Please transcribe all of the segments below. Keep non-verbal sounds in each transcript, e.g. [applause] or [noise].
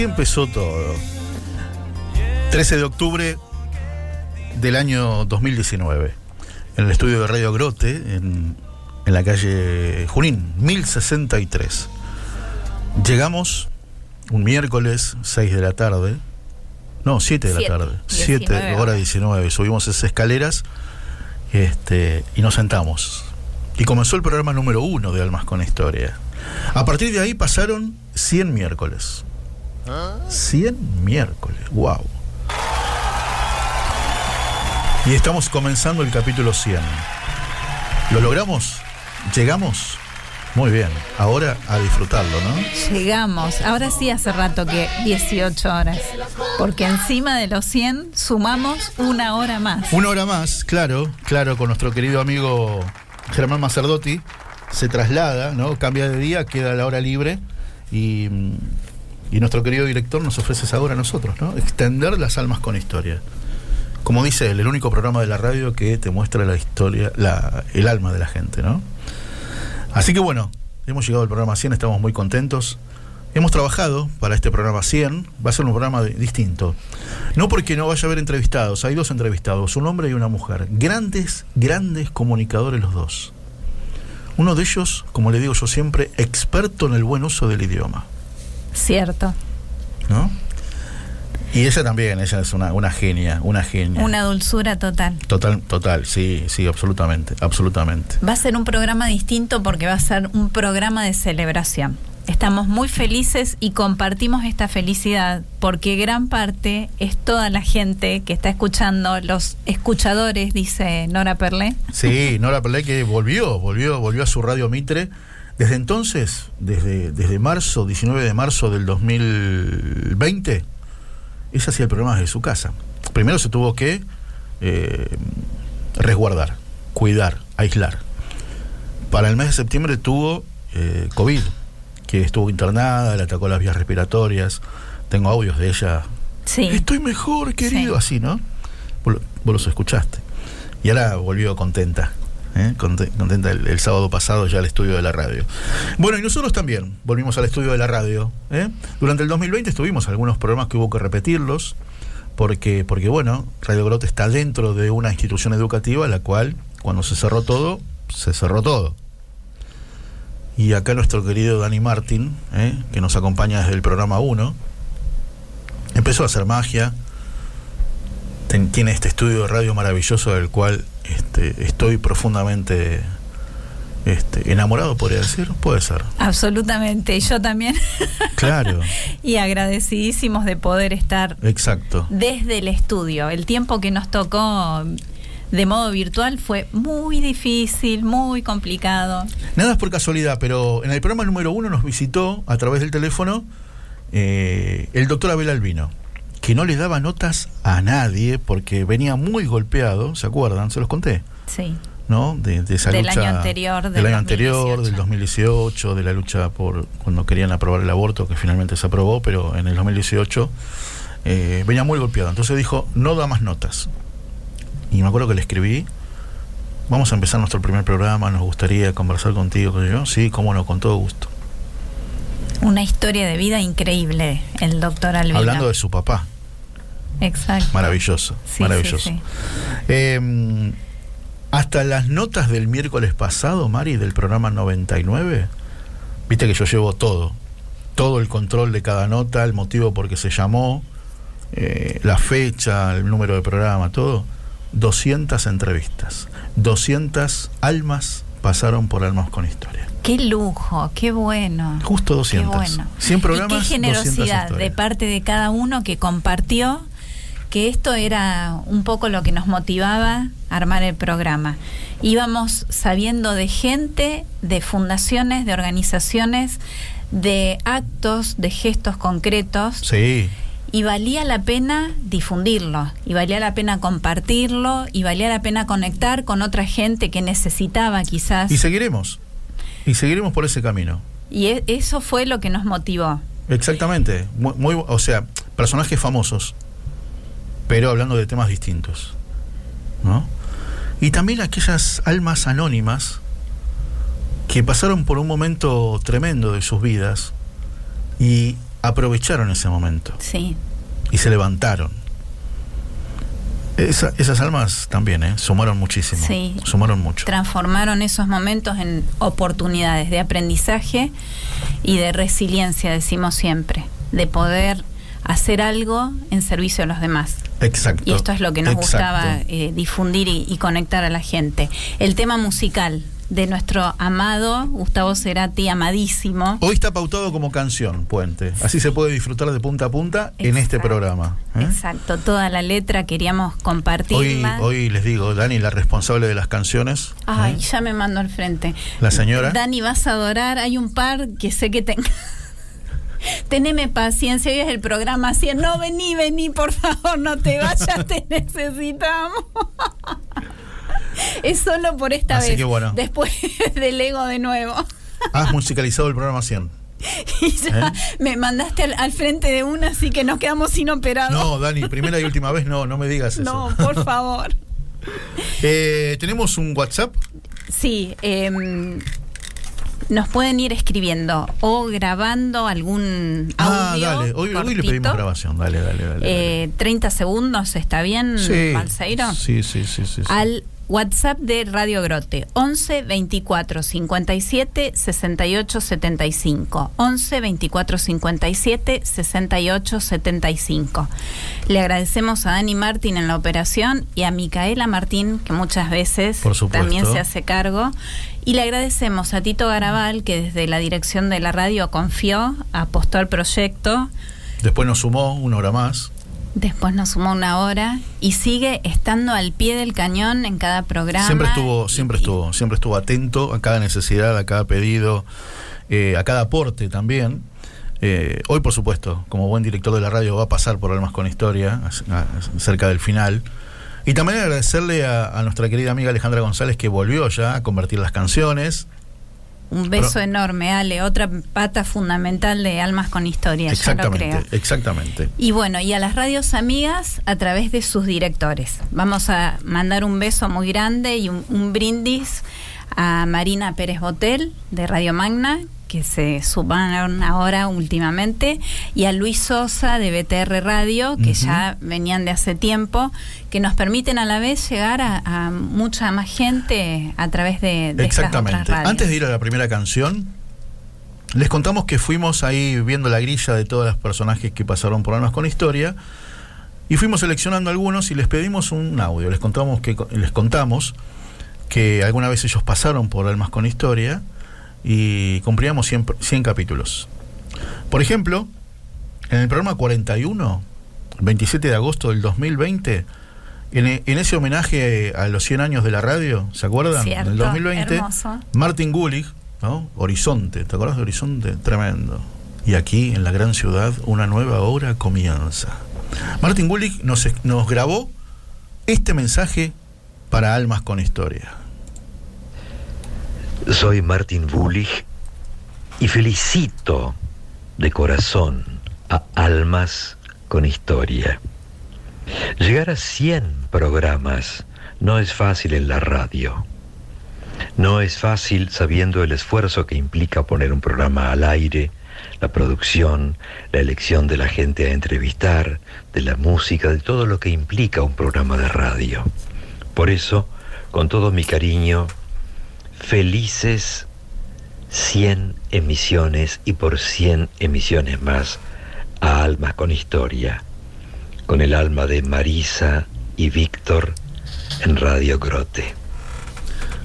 Así empezó todo. 13 de octubre del año 2019, en el estudio de Radio Grote, en, en la calle Junín, 1063. Llegamos un miércoles, 6 de la tarde. No, 7 de la tarde. 7 hora 19. Subimos esas escaleras este, y nos sentamos. Y comenzó el programa número uno de Almas con Historia. A partir de ahí pasaron 100 miércoles. 100 miércoles, wow. Y estamos comenzando el capítulo 100. ¿Lo logramos? ¿Llegamos? Muy bien, ahora a disfrutarlo, ¿no? Llegamos, ahora sí hace rato que 18 horas, porque encima de los 100 sumamos una hora más. Una hora más, claro, claro, con nuestro querido amigo Germán Macerdotti, se traslada, ¿no? Cambia de día, queda la hora libre y, nuestro querido director nos ofrece esa hora a nosotros, ¿no? Extender las almas con historia. Como dice él, el único programa de la radio que te muestra la historia, el alma de la gente, ¿no? Así que bueno, hemos llegado al programa 100, estamos muy contentos. Hemos trabajado para este programa 100, va a ser un programa distinto. No porque no vaya a haber entrevistados, hay dos entrevistados, un hombre y una mujer. Grandes, grandes comunicadores los dos. Uno de ellos, como le digo yo siempre, experto en el buen uso del idioma. Cierto. ¿No? Y ella también, ella es una, una genia, una genia. Una dulzura total. Total, total, sí, sí, absolutamente, absolutamente. Va a ser un programa distinto porque va a ser un programa de celebración. Estamos muy felices y compartimos esta felicidad porque gran parte es toda la gente que está escuchando, los escuchadores, dice Nora Perlé. Sí, [laughs] Nora Perlé que volvió, volvió, volvió a su radio Mitre. Desde entonces, desde, desde marzo, 19 de marzo del 2020, es hacía el programa desde su casa. Primero se tuvo que eh, resguardar, cuidar, aislar. Para el mes de septiembre tuvo eh, COVID que estuvo internada, le atacó las vías respiratorias. Tengo audios de ella. Sí. Estoy mejor, querido, así, ¿no? Vos, los escuchaste. Y ahora volvió contenta. ¿Eh? Contenta el, sábado pasado ya al estudio de la radio. Bueno, y nosotros también volvimos al estudio de la radio. ¿eh? Durante el 2020 estuvimos algunos programas que hubo que repetirlos, porque, porque bueno, Radio Grote está dentro de una institución educativa, la cual, cuando se cerró todo, se cerró todo. Y acá nuestro querido Dani Martín, ¿eh? que nos acompaña desde el programa 1, empezó a hacer magia. tiene este estudio de radio maravilloso del cual este, estoy profundamente este, enamorado, podría decir, puede ser. Absolutamente, yo también. Claro. [laughs] y agradecidísimos de poder estar Exacto. desde el estudio. El tiempo que nos tocó de modo virtual fue muy difícil, muy complicado. Nada es por casualidad, pero en el programa número uno nos visitó a través del teléfono eh, el doctor Abel Albino, que no le daba notas a nadie porque venía muy golpeado, ¿se acuerdan? Se los conté. Sí. ¿no? De, de esa Del lucha año anterior, del del año anterior, 2018. del 2018, de la lucha por cuando querían aprobar el aborto, que finalmente se aprobó, pero en el 2018 eh, venía muy golpeado. Entonces dijo, no da más notas. Y me acuerdo que le escribí, vamos a empezar nuestro primer programa, nos gustaría conversar contigo, sé yo, sí, cómo no, con todo gusto. Una historia de vida increíble, el doctor Albino. Hablando de su papá, Exacto. maravilloso, Sí, maravilloso. sí, sí. Eh, hasta las notas del miércoles pasado, Mari, del programa 99, viste que yo llevo todo, todo el control de cada nota, el motivo por qué se llamó, eh, la fecha, el número de programa, todo. 200 entrevistas, 200 almas pasaron por Almas con Historia. Qué lujo, qué bueno. Justo 200. Qué bueno. 100 programas, y qué 200 generosidad de parte de cada uno que compartió que esto era un poco lo que nos motivaba a armar el programa. Íbamos sabiendo de gente, de fundaciones, de organizaciones, de actos, de gestos concretos Sí, y valía la pena difundirlo, y valía la pena compartirlo, y valía la pena conectar con otra gente que necesitaba quizás. y seguiremos. Y seguiremos por ese camino. Y e- eso fue lo que nos motivó. Exactamente. Muy, muy- o sea, personajes famosos, pero hablando de temas distintos. ¿No? Y también aquellas almas anónimas que pasaron por un momento tremendo de sus vidas y aprovecharon ese momento Sí, y se levantaron. Esa- esas almas también, ¿eh? Sumaron muchísimo. Sí. Sumaron mucho. transformaron esos momentos en oportunidades de aprendizaje y de resiliencia, decimos siempre, de poder hacer algo en servicio a los demás. Exacto. Y esto es lo que nos Exacto. gustaba eh, difundir y, y conectar a la gente. El tema musical de nuestro amado Gustavo Cerati, amadísimo. Hoy está pautado como canción, Puente. Así se puede disfrutar de punta a punta en este programa. ¿eh? Exacto, toda la letra queríamos Hoy, compartirla. hoy les digo, Dani, la responsable de las canciones. Ay, ¿eh? ya me mando al frente. La señora. Dani, vas a adorar. Hay un par que sé que tenga. [laughs] Teneme paciencia, hoy es el programa 100. No, vení, vení, por favor, no te vayas, te [laughs] necesitamos. [laughs] [laughs] Es solo por esta Así vez. que bueno. Después [laughs] del ego de nuevo. Has musicalizado el programa 100. [laughs] Y ya ¿Eh? me mandaste al, al frente de una, así que nos quedamos sin operador. No, Dani, primera y última vez, no, no me digas eso. No, por favor. Eh, Tenemos un WhatsApp. Sí, em, nos pueden ir escribiendo o grabando algún Ah, audio. dale. Hoy, hoy le pedimos grabación. Dale, dale, dale. Eh, 30 segundos, ¿está bien, dale. Balseiro? sí, sí, sí, sí, sí. Al WhatsApp de Radio Grote, 11 24 57 68 75. 11 24 57 68 75. Le agradecemos a Dani Martín en la operación y a Micaela Martín, que muchas veces también se hace cargo. Y le agradecemos a Tito Garabal, que desde la dirección de la radio confió, apostó al proyecto. Después nos sumó una hora más. Después nos sumó una hora y sigue estando al pie del cañón en cada programa. Siempre estuvo, siempre Y- estuvo, siempre estuvo atento a cada necesidad, a cada pedido, eh, a cada aporte también. Eh, hoy, por supuesto, como buen director de la radio, va a pasar por Almas con Historia, cerca del final. Y también agradecerle a, a nuestra querida amiga Alejandra González que volvió ya a convertir las canciones. Un beso Pero- enorme, Ale, otra pata fundamental de Almas con Historia, lo Exactamente, creo. exactamente. Y bueno, y a las radios amigas a través de sus directores. Vamos a mandar un beso muy grande y un, un brindis a Marina Pérez Botel de Radio Magna, que se sumaron ahora últimamente, y a Luis Sosa de BTR Radio, que ya venían de hace tiempo, que nos permiten a la vez llegar a, a mucha más gente a través de, de estas otras Exactamente. radios. Antes de ir a la primera canción, les contamos que fuimos ahí viendo la grilla de todos los personajes que pasaron por Almas con Historia y fuimos seleccionando algunos y les pedimos un audio. Les contamos que les contamos que alguna vez ellos pasaron por Almas con Historia y cumplíamos 100, pr- 100 capítulos. Por ejemplo, en el programa 41, 27 de agosto del 2020, en, e- en ese homenaje a los 100 años de la radio, ¿se acuerdan? Cierto, en el 2020, hermoso. Martin Gulig, ¿no? Horizonte, ¿te acuerdas de Horizonte? Tremendo. Y aquí, en la gran ciudad, una nueva hora comienza. Martin Bullick nos, nos grabó este mensaje para Almas con Historia. Soy Martin Bullich y felicito de corazón a Almas con Historia. Llegar a 100 programas no es fácil en la radio. No es fácil sabiendo el esfuerzo que implica poner un programa al aire, la producción, la elección de la gente a entrevistar, de la música, de todo lo que implica un programa de radio. Por eso, con todo mi cariño, felices 100 emisiones y por 100 emisiones más a Almas con Historia, con el alma de Marisa y Víctor en Radio Grote.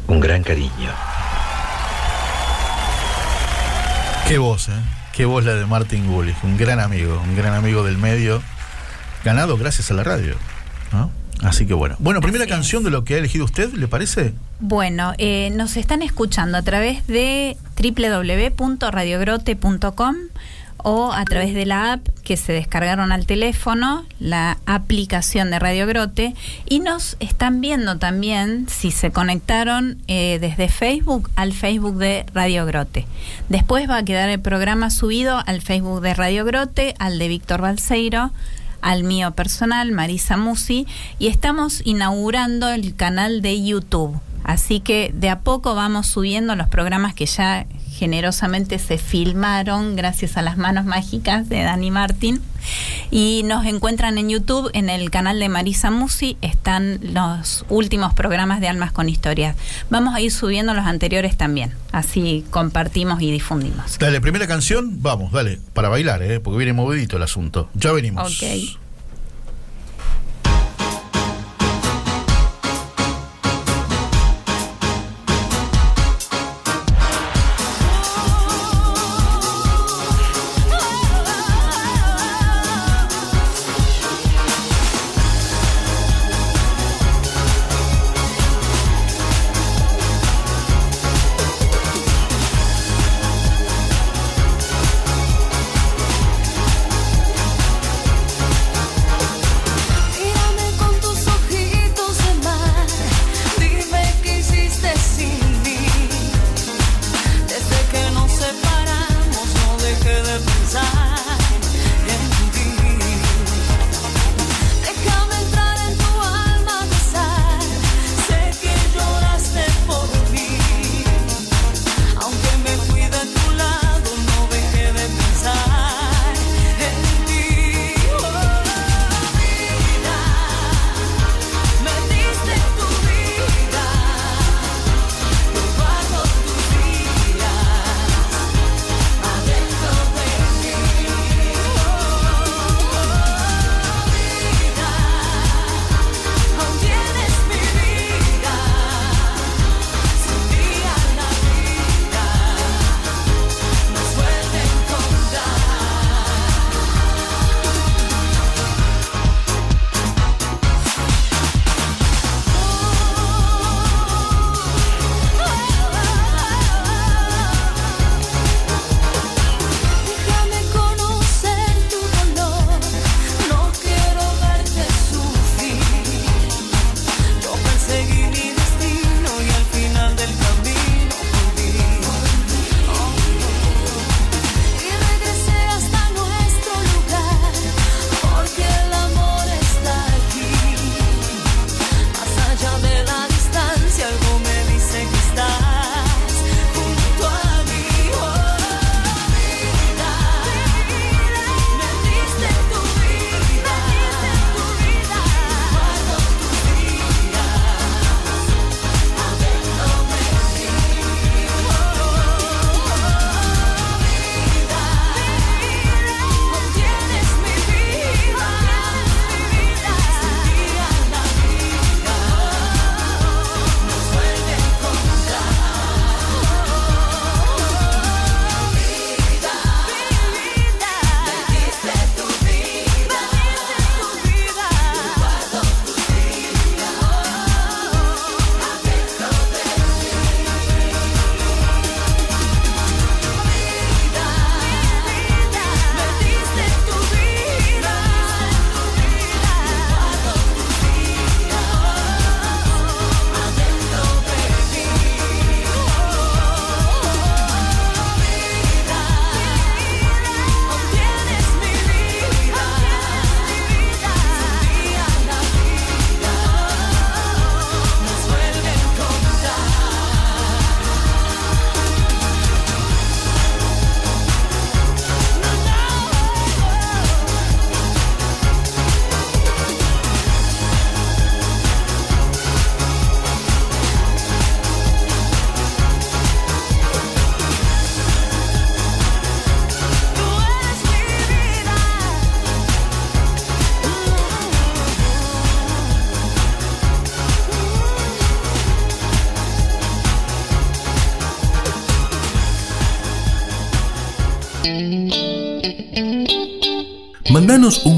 Un gran cariño. Qué voz, ¿eh? Qué voz la de Martin Gullich, un gran amigo, un gran amigo del medio, ganado gracias a la radio. ¿no? Así que bueno. Bueno, primera canción de lo que ha elegido usted, ¿le parece? Bueno, eh, nos están escuchando a través de www.radiogrote.com o a través de la app que se descargaron al teléfono, la aplicación de Radio Grote, y nos están viendo también si se conectaron eh, desde Facebook al Facebook de Radio Grote. Después va a quedar el programa subido al Facebook de Radio Grote, al de Víctor Balseiro, al mío personal, Marisa Musi, y estamos inaugurando el canal de YouTube. Así que de a poco vamos subiendo los programas que ya generosamente se filmaron gracias a las manos mágicas de Dani Martín. Y nos encuentran en YouTube, en el canal de Marisa Musi, están los últimos programas de Almas con Historias. Vamos a ir subiendo los anteriores también, así compartimos y difundimos. Dale, primera canción, vamos, dale, para bailar, ¿eh? porque viene movidito el asunto. Ya venimos. Ok.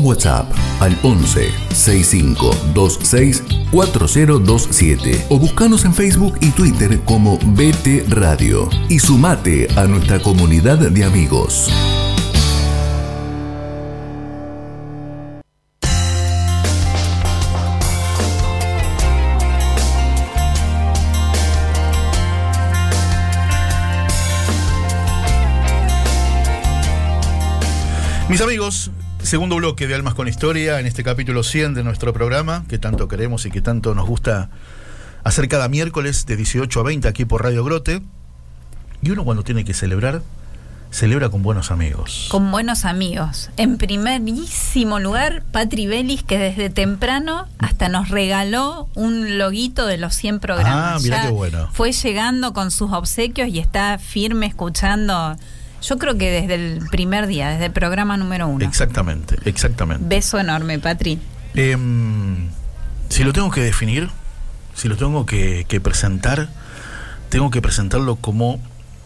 WhatsApp al 11 65 26 4027 o buscanos en Facebook y Twitter como BT Radio y sumate a nuestra comunidad de amigos. Mis amigos, segundo bloque de Almas con Historia, en este capítulo 100 de nuestro programa, que tanto queremos y que tanto nos gusta hacer cada miércoles de 18 a 20 aquí por Radio Grote. Y uno cuando tiene que celebrar, celebra con buenos amigos. Con buenos amigos. En primerísimo lugar, Patri Belis, que desde temprano hasta nos regaló un loguito de los 100 programas. Ah, mira Ya qué bueno. Fue llegando con sus obsequios y está firme escuchando. Yo creo que desde el primer día, desde el programa número uno. Exactamente, exactamente. Beso enorme, Patri. Em, si lo tengo que definir, si lo tengo que, que presentar, tengo que presentarlo como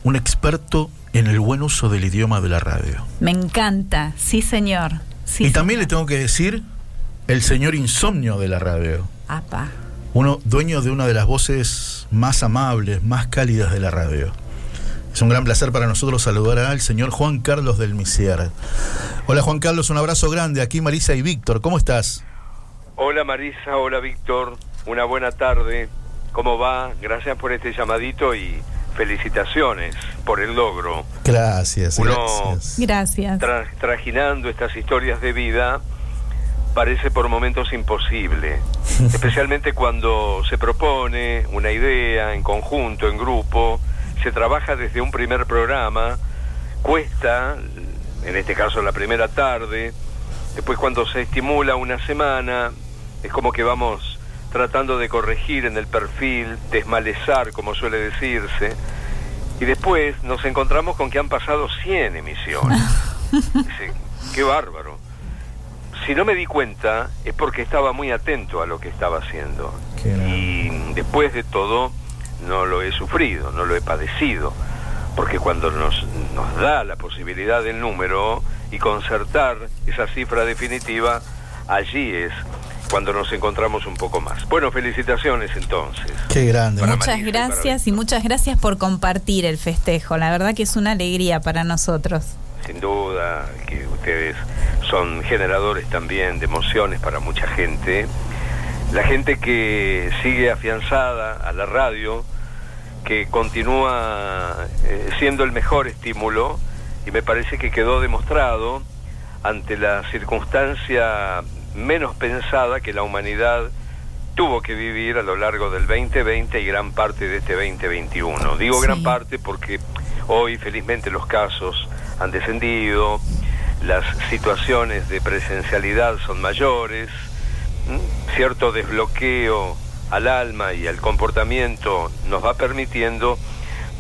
un experto en el buen uso del idioma de la radio. Me encanta, sí señor. Sí, y también le tengo que decir el señor insomnio de la radio. Apa. Uno dueño de una de las voces más amables, más cálidas de la radio. Es un gran placer para nosotros saludar al señor Juan Carlos del Misier. Hola Juan Carlos, un abrazo grande. Aquí Marisa y Víctor, ¿cómo estás? Hola Marisa, hola Víctor, una buena tarde. ¿Cómo va? Gracias por este llamadito y felicitaciones por el logro. Gracias, Uno- gracias. Gracias. Tra- trajinando estas historias de vida parece por momentos imposible, [laughs] especialmente cuando se propone una idea en conjunto, en grupo, se trabaja desde un primer programa, cuesta, en este caso la primera tarde, después cuando se estimula una semana, es como que vamos tratando de corregir en el perfil, desmalezar, como suele decirse, y después nos encontramos con que han pasado 100 emisiones. [laughs] Dice, qué bárbaro. Si no me di cuenta es porque estaba muy atento a lo que estaba haciendo. Qué. Y después de todo no lo he sufrido, no lo he padecido. Porque cuando nos, nos da la posibilidad del número y concertar esa cifra definitiva, allí es cuando nos encontramos un poco más. Bueno, felicitaciones entonces. Qué grande. Muchas Marisa gracias y muchas gracias por compartir el festejo. La verdad que es una alegría para nosotros. sin duda que ustedes son generadores también de emociones para mucha gente. La gente que sigue afianzada a la radio, que continúa eh, siendo el mejor estímulo y me parece que quedó demostrado ante la circunstancia menos pensada que la humanidad tuvo que vivir a lo largo del 2020 y gran parte de este 2021. Digo Sí. gran parte porque hoy felizmente los casos han descendido, las situaciones de presencialidad son mayores, ¿m? cierto desbloqueo al alma y al comportamiento nos va permitiendo,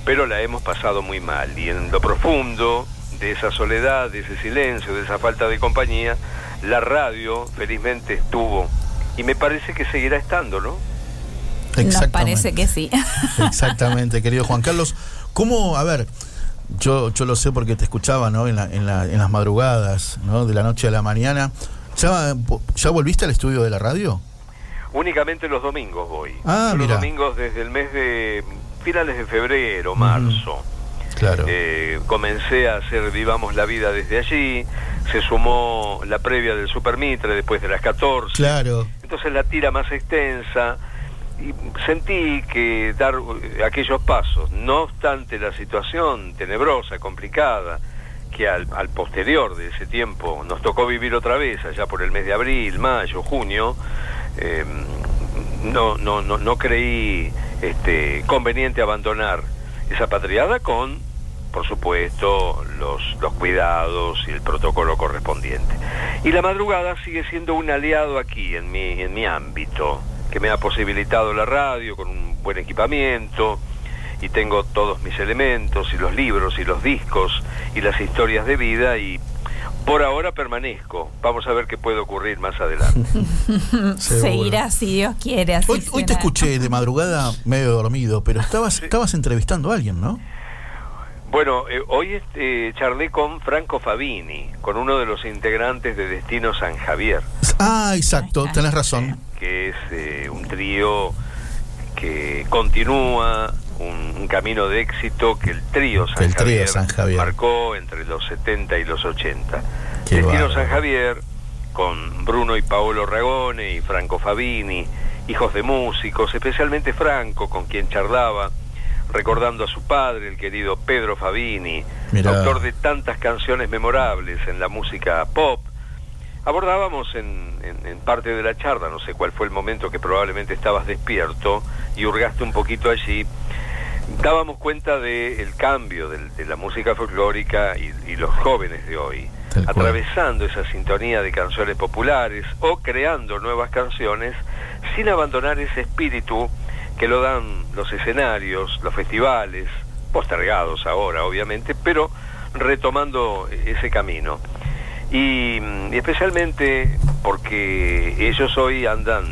pero la hemos pasado muy mal y en lo profundo de esa soledad, de ese silencio, de esa falta de compañía, la radio felizmente estuvo y me parece que seguirá estando, ¿no? Nos parece que sí. [laughs] Exactamente, querido Juan Carlos. ¿Cómo, a ver, yo, yo lo sé porque te escuchaba, ¿no? En, la- en, la- en las madrugadas, ¿no? De la noche a la mañana. ¿Ya, ¿Ya volviste al estudio de la radio? Únicamente los domingos voy. Ah, los domingos desde el mes de finales de febrero, marzo. Claro. Eh, comencé a hacer Vivamos la Vida desde allí, se sumó la previa del Super Mitre después de las 14, claro. entonces la tira más extensa y sentí que dar aquellos pasos, no obstante la situación tenebrosa, complicada, que al, al posterior de ese tiempo nos tocó vivir otra vez, allá por el mes de abril, mayo, junio, eh, no, no, no, no creí este, conveniente abandonar esa patriada con, por supuesto, los, los cuidados y el protocolo correspondiente. Y la madrugada sigue siendo un aliado aquí, en mi, en mi ámbito, que me ha posibilitado la radio con un buen equipamiento y tengo todos mis elementos y los libros y los discos y las historias de vida y por ahora permanezco. Vamos a ver qué puede ocurrir más adelante. [laughs] [laughs] Seguirá si Dios quiere. Así Hoy, hoy te escuché de madrugada medio dormido, pero [laughs] estabas, estabas entrevistando a alguien, ¿no? Bueno, eh, hoy este, charlé con Franco Fabini, con uno de los integrantes de Destino San Javier. Ah, exacto, tenés razón. Que es eh, un trío que continúa un, camino de éxito que el trío San, Javier, San Javier marcó entre los 70 y los 80. Destino San Javier, con Bruno y Paolo Ragone y Franco Fabini, hijos de músicos, especialmente Franco, con quien charlaba recordando a su padre, el querido Pedro Fabini, autor de tantas canciones memorables en la música pop. Abordábamos en, parte de la charla, no sé cuál fue el momento que probablemente estabas despierto y hurgaste un poquito allí, dábamos cuenta del cambio de, la música folclórica y, los jóvenes de hoy, atravesando esa sintonía de canciones populares o creando nuevas canciones sin abandonar ese espíritu que lo dan los escenarios, los festivales, postergados ahora obviamente, pero retomando ese camino. Y, especialmente porque ellos hoy andan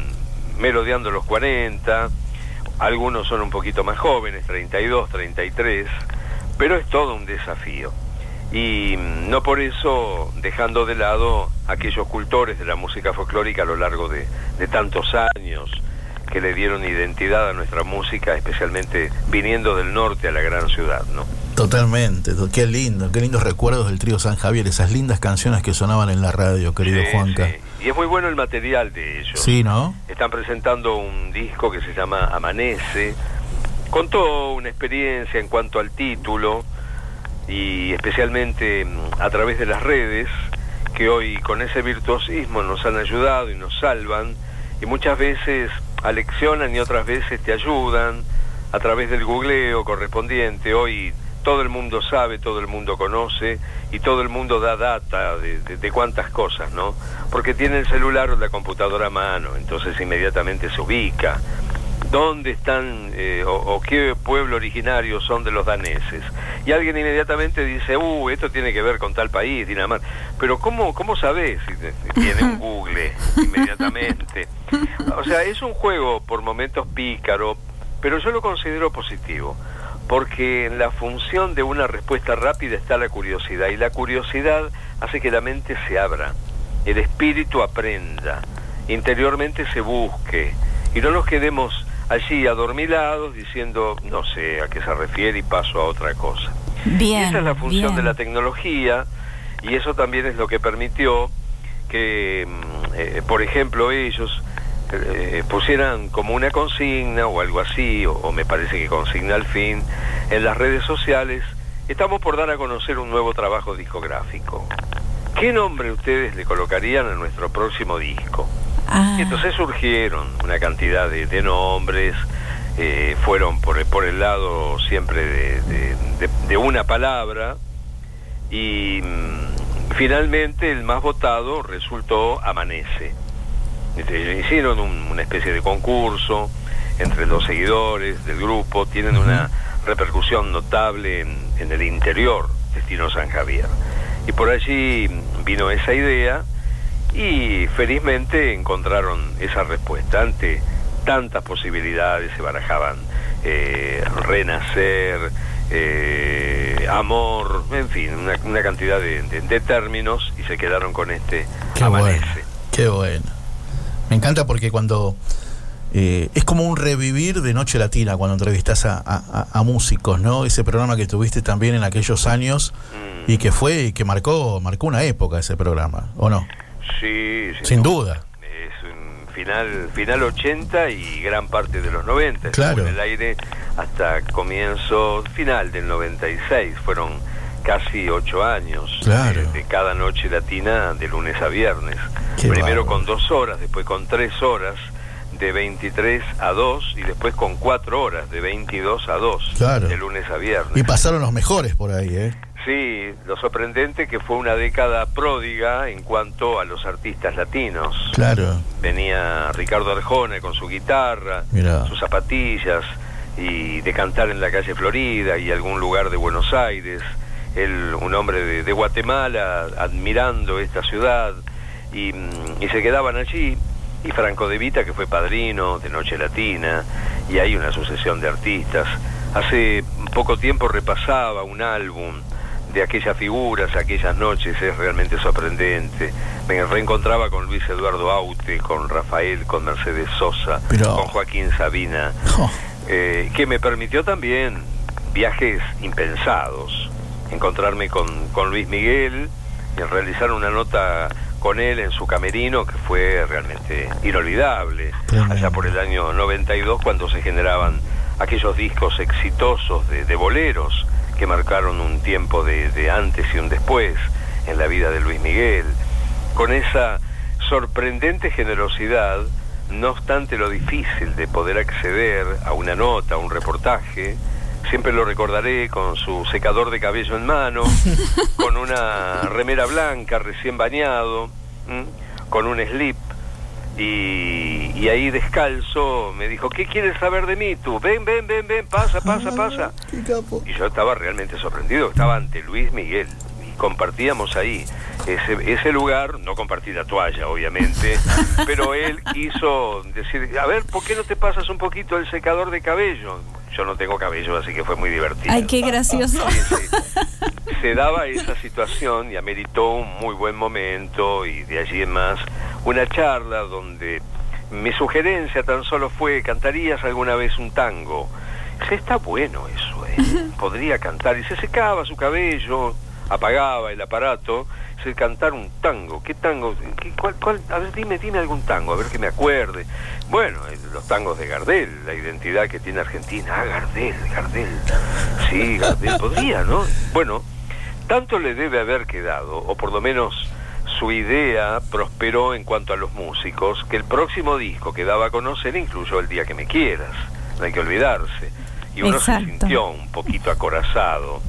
melodeando los 40, algunos son un poquito más jóvenes, 32, 33, pero es todo un desafío. Y no por eso dejando de lado aquellos cultores de la música folclórica a lo largo de, de tantos años, que le dieron identidad a nuestra música, especialmente viniendo del norte a la gran ciudad, ¿no? Totalmente, qué lindo, qué lindos recuerdos del trío San Javier, esas lindas canciones que sonaban en la radio, querido Juanca. Y es muy bueno el material de ellos. Sí, ¿no? Están presentando un disco que se llama Amanece, contó una experiencia en cuanto al título y especialmente mm, a través de las redes que hoy con ese virtuosismo nos han ayudado y nos salvan y muchas veces aleccionan y otras veces te ayudan a través del googleo correspondiente. Hoy todo el mundo sabe, todo el mundo conoce y todo el mundo da data de, cuántas cosas, ¿no? Porque tiene el celular o la computadora a mano, entonces inmediatamente se ubica. ¿Dónde están eh, o, qué pueblo originario son de los daneses? Y alguien inmediatamente dice, uh, esto tiene que ver con tal país, Dinamarca. Pero ¿cómo, cómo sabes si tiene un Google inmediatamente? O sea, es un juego por momentos pícaro, pero yo lo considero positivo, porque en la función de una respuesta rápida está la curiosidad, y la curiosidad hace que la mente se abra, el espíritu aprenda, interiormente se busque, y no nos quedemos allí adormilados diciendo no sé a qué se refiere y paso a otra cosa. Bien, esa es la función de la tecnología y eso también es lo que permitió que, mm, eh, por ejemplo, ellos eh, pusieran como una consigna o algo así, o, me parece que consigna al fin, en las redes sociales, estamos por dar a conocer un nuevo trabajo discográfico. ¿Qué nombre ustedes le colocarían a nuestro próximo disco? Ah. entonces surgieron una cantidad de, nombres, eh, fueron por, por el lado siempre de, una palabra y mm, finalmente el más votado resultó Amanece. Este, hicieron una especie de concurso entre los seguidores del grupo, tienen una repercusión notable en, en el interior, Destino San Javier. Y por allí vino esa idea y felizmente encontraron esa respuesta ante tantas posibilidades, se barajaban eh, renacer, eh, amor, en fin, una, cantidad de, términos y se quedaron con este qué Bueno, qué bueno. Me encanta porque cuando eh, es como un revivir de Noche Latina cuando entrevistas a, músicos, ¿no? Ese programa que tuviste también en aquellos años mm. y que fue y que marcó marcó una época ese programa, ¿o no? Sí, sin duda. Es un final final 80 y gran parte de los 90. Claro. En el aire hasta comienzo final del 96 fueron casi ocho años de, cada noche latina de lunes a viernes. Primero con dos horas, después con tres horas de 23 a 2 y después con cuatro horas de 22 a 2 de lunes a viernes. Y pasaron los mejores por ahí, ¿eh? Sí, lo sorprendente que fue una década pródiga en cuanto a los artistas latinos. Claro. Venía Ricardo Arjona con su guitarra, sus zapatillas y de cantar en la calle Florida y algún lugar de Buenos Aires. Él, un hombre de, Guatemala, admirando esta ciudad y, y se quedaban allí y Franco de Vita, que fue padrino de Noche Latina, y hay una sucesión de artistas. Hace poco tiempo repasaba un álbum de aquellas figuras, aquellas noches, es realmente sorprendente. Me reencontraba con Luis Eduardo Aute, con Rafael, con Mercedes Sosa, con Joaquín Sabina, eh, que me permitió también viajes impensados, encontrarme con, con Luis Miguel y realizar una nota con él en su camerino que fue realmente inolvidable, allá por el año 92 cuando se generaban aquellos discos exitosos de, de boleros que marcaron un tiempo de, antes y un después en la vida de Luis Miguel, con esa sorprendente generosidad, no obstante lo difícil de poder acceder a una nota, a un reportaje, siempre lo recordaré con su secador de cabello en mano, [laughs] con una remera blanca recién bañado, con un slip y, ahí descalzo me dijo, ¿qué quieres saber de mí tú? Ven, ven, ven, ven, pasa, pasa, pasa. Y yo estaba realmente sorprendido, estaba ante Luis Miguel y compartíamos ahí ese, ese lugar, no compartí la toalla, obviamente, [laughs] pero él quiso decir, a ver, ¿por qué no te pasas un poquito el secador de cabello? Yo no tengo cabello, así que fue muy divertido. Ay, qué gracioso. Se daba esa situación y ameritó un muy buen momento y de allí en más una charla donde mi sugerencia tan solo fue, ¿cantarías alguna vez un tango? Se está bueno eso, ¿eh? Podría cantar. Y se secaba su cabello, apagaba el aparato, se cantar un tango. ¿Qué tango? ¿Qué, cuál, cuál? A ver, dime, dime algún tango, a ver que me acuerde. Bueno, los tangos de Gardel, la identidad que tiene Argentina. Ah, Gardel, Gardel. Sí, Gardel, podría, ¿no? Bueno, tanto le debe haber quedado, o por lo menos su idea prosperó en cuanto a los músicos, que el próximo disco que daba a conocer incluyó El Día que me quieras, no hay que olvidarse. Y uno se sintió un poquito acorazado,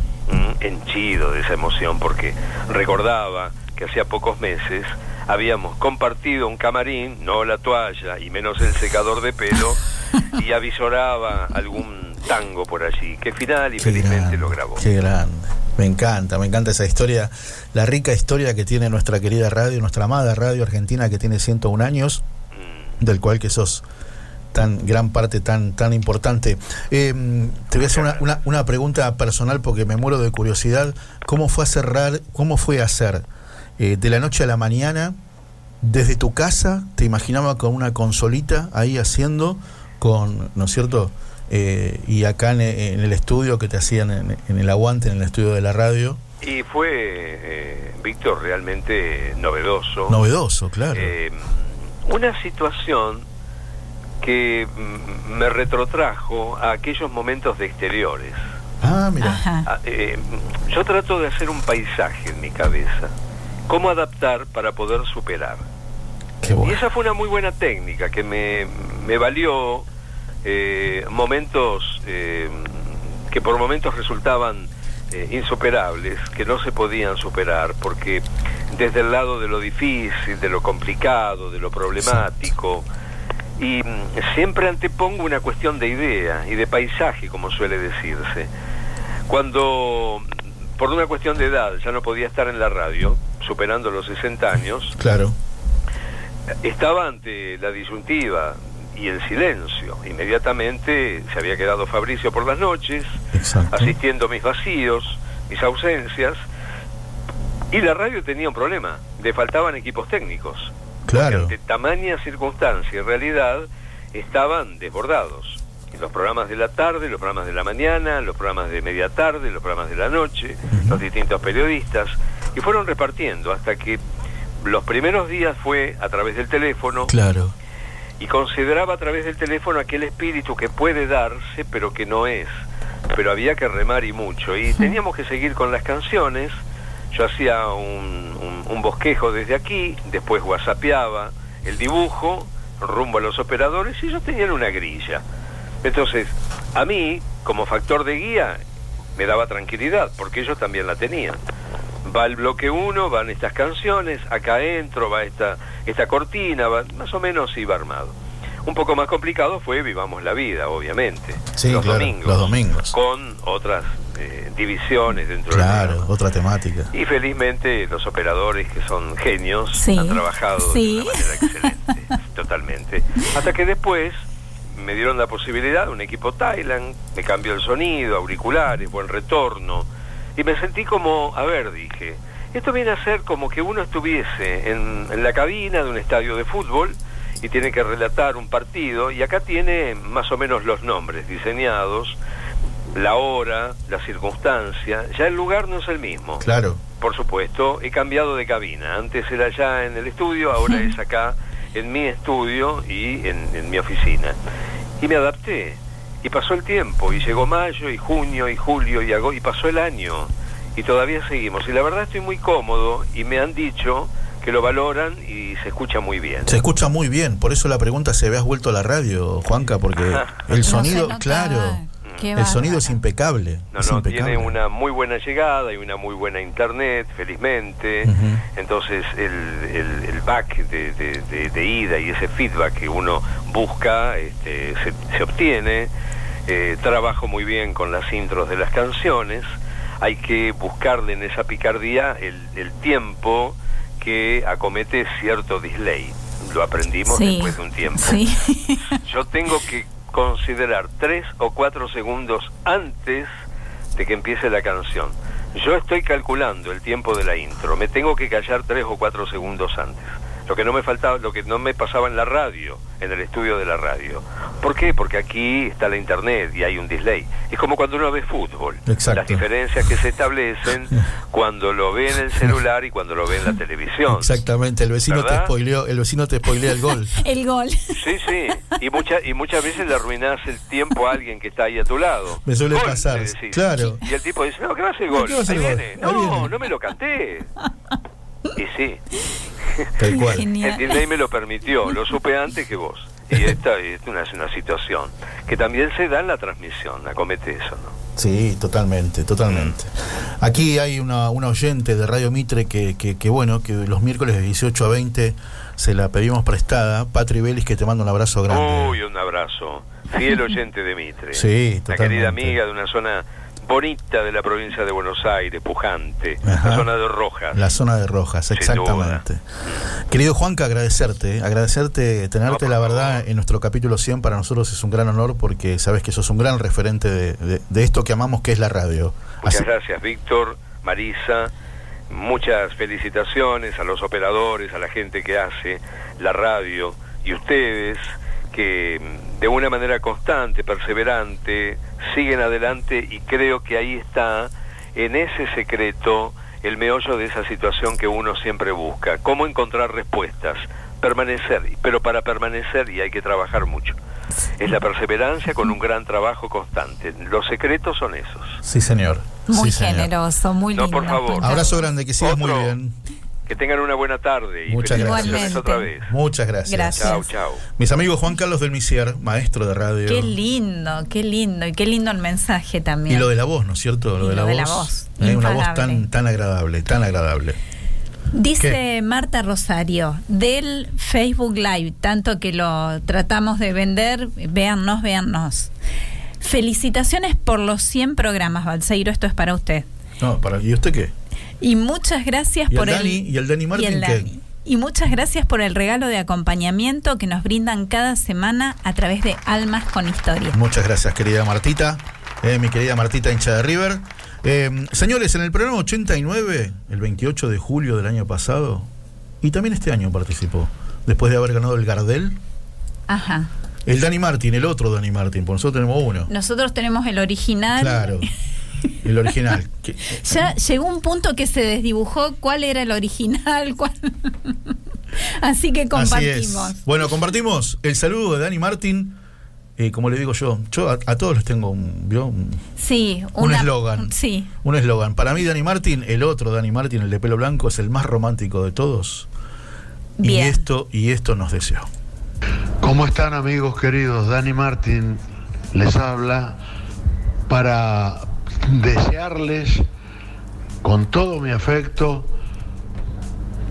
henchido de esa emoción, porque recordaba que hacía pocos meses habíamos compartido un camarín, no la toalla y menos el secador de pelo, [laughs] y avisoraba algún tango por allí, que final y felizmente lo grabó. Qué grande. Me encanta, me encanta esa historia, la rica historia que tiene nuestra querida radio, nuestra amada radio argentina que tiene 101 años, mm. del cual que sos tan gran parte tan tan importante. Eh, te voy a hacer una, una, pregunta personal porque me muero de curiosidad. ¿Cómo fue a cerrar, cómo fue a hacer eh, de la noche a la mañana desde tu casa? ¿Te imaginaba con una consolita ahí haciendo con, ¿no es cierto? Eh, y acá en, el estudio que te hacían en, el aguante, en el estudio de la radio. Y fue, eh, Víctor, realmente novedoso. Novedoso, claro. Una situación que me retrotrajo a aquellos momentos de exteriores. Ah, mira. Ah, yo trato de hacer un paisaje en mi cabeza. ¿Cómo adaptar para poder superar? Y esa fue una muy buena técnica que me, me valió eh, momentos eh, que por momentos resultaban eh, insuperables, que no se podían superar, porque desde el lado de lo difícil, de lo complicado, de lo problemático, y mm, siempre antepongo una cuestión de idea y de paisaje, como suele decirse. Cuando por una cuestión de edad ya no podía estar en la radio, superando los 60 años, claro. estaba ante la disyuntiva y el silencio. Inmediatamente se había quedado Fabricio por las noches, asistiendo a mis vacíos, mis ausencias, y la radio tenía un problema, le faltaban equipos técnicos. Claro. Ante tamaña circunstancia y realidad estaban desbordados. Los programas de la tarde, los programas de la mañana, los programas de media tarde, los programas de la noche, los distintos periodistas, y fueron repartiendo hasta que los primeros días fue a través del teléfono. Claro y consideraba a través del teléfono aquel espíritu que puede darse pero que no es. Pero había que remar y mucho. Y teníamos que seguir con las canciones. Yo hacía un, un, bosquejo desde aquí, después whatsappeaba el dibujo rumbo a los operadores y ellos tenían una grilla. Entonces, a mí, como factor de guía, me daba tranquilidad, porque ellos también la tenían va el bloque 1, van estas canciones, acá entro, va esta, esta cortina, va, más o menos iba armado. Un poco más complicado fue Vivamos la Vida, obviamente. Sí, los domingos. Los domingos. Con otras eh, divisiones dentro Claro, otra temática. Y felizmente los operadores, que son genios, han trabajado de una manera excelente, [laughs] totalmente. Hasta que después me dieron la posibilidad, un equipo Thailand, me cambió el sonido, auriculares, buen retorno, y me sentí como, a ver, dije, esto viene a ser como que uno estuviese en, en la cabina de un estadio de fútbol y tiene que relatar un partido, y acá tiene más o menos los nombres diseñados, la hora, la circunstancia, ya el lugar no es el mismo. Claro. Por supuesto, he cambiado de cabina. Antes era allá en el estudio, ahora es acá en mi estudio y en, en mi oficina. Y me adapté. Y pasó el tiempo, y llegó mayo, y junio, y julio, y agosto, y pasó el año. Y todavía seguimos. Y la verdad estoy muy cómodo, y me han dicho que lo valoran y se escucha muy bien. Se escucha muy bien, por eso la pregunta se habías vuelto a la radio, Juanca, porque [laughs] el sonido, claro, Qué el sonido es impecable. No, es no, impecable. tiene una muy buena llegada y una muy buena internet, felizmente. Entonces el, el- el back de, de- de- de ida y ese feedback que uno busca este, se, se obtiene. Eh, trabajo muy bien con las intros de las canciones. Hay que buscarle en esa picardía el, el tiempo que acomete cierto delay. Lo aprendimos Sí. después de un tiempo. Sí. Yo tengo que considerar tres o cuatro segundos antes de que empiece la canción. Yo estoy calculando el tiempo de la intro. Me tengo que callar tres o cuatro segundos antes. Lo que no me faltaba, lo que no me pasaba en la radio, en el estudio de la radio. ¿Por qué? Porque aquí está la internet y hay un delay. Es como cuando uno ve fútbol. Exacto. Las diferencias que se establecen [laughs] cuando lo ve en el celular y cuando lo ve en la televisión. Exactamente, el vecino ¿Verdad? te spoileó, el vecino te spoilea el gol. [laughs] El gol. Sí, sí. Y, mucha, y muchas veces le arruinás el tiempo a alguien que está ahí a tu lado. Me suele Gol, pasar, claro. Y el tipo dice, no, ¿qué va a ser gol? ¿Qué va a ser Ahí gol? viene. Ahí No, viene. no me lo canté. Y sí, Tal cual. el delay me lo permitió. Lo supe antes que vos. Y esta es una, es una situación que también se da en la transmisión. Acomete eso, ¿no? Sí, totalmente, totalmente. Aquí hay una, una oyente de Radio Mitre que, que, que, bueno, que los miércoles de 18 a 20 se la pedimos prestada. Patri Vélez, que te manda un abrazo grande. Uy, un abrazo. Fiel oyente de Mitre. Sí, La totalmente. querida amiga de una zona bonita de la provincia de Buenos Aires, pujante. Ajá. La zona de Rojas. La zona de Rojas, exactamente. Querido Juanca, agradecerte, ¿eh? agradecerte, tenerte No, la verdad en nuestro capítulo 100 para nosotros es un gran honor porque sabes que sos un gran referente de, de- de esto que amamos que es la radio. Muchas Así- gracias, Víctor, Marisa. Muchas felicitaciones a los operadores, a la gente que hace la radio y ustedes que de una manera constante, perseverante, siguen adelante y creo que ahí está, en ese secreto, el meollo de esa situación que uno siempre busca. Cómo encontrar respuestas, permanecer, pero para permanecer y hay que trabajar mucho. Es la perseverancia con un gran trabajo constante. Los secretos son esos. Sí, señor. Muy Sí, señor. generoso, muy No, lindo. por favor. Abrazo grande, que sigas muy bien. Que tengan una buena tarde y Muchas gracias. otra vez. Muchas gracias. Gracias. Chao, chao. Mis amigos Juan Carlos del Misier, maestro de radio. Qué lindo, qué lindo. Y qué lindo el mensaje Y también. lo de la voz, ¿no es cierto? Lo Y de la lo de la voz. voz, Eh, una voz tan, tan agradable, tan agradable. Dice ¿Qué? Marta Rosario, del Facebook Live, tanto que lo tratamos de vender, véannos, véannos. Felicitaciones por los 100 programas, Balseiro, esto es para usted. No, para, ¿Y usted qué? Y muchas gracias ¿Y el por Dani? ¿Y el Dani el. Y muchas gracias por el regalo de acompañamiento que nos brindan cada semana a través de Almas con Historia. Muchas gracias, querida Martita. Eh, mi querida Martita, hincha de River. Eh, señores, en el programa 89, el 28 de julio del año pasado, y también este año participó, después de haber ganado el Gardel, Ajá. el Dani Martín, el otro Dani Martín, por nosotros tenemos uno. Nosotros tenemos el original. Claro, [laughs] el original. Que- Ya llegó un punto que se desdibujó cuál era el original, [laughs] cuál... Así que Así compartimos. es. Bueno, compartimos el saludo de Dani Martín. eh, como le digo yo, yo a, a todos les tengo un ¿vio? un Sí, un eslogan. Sí, un eslogan. Para mí, Dani Martín, el otro Dani Martín, el de pelo blanco, es el más romántico de todos. Y esto, y esto nos deseó. ¿Cómo están amigos queridos? Dani Martín les habla para desearles con todo mi afecto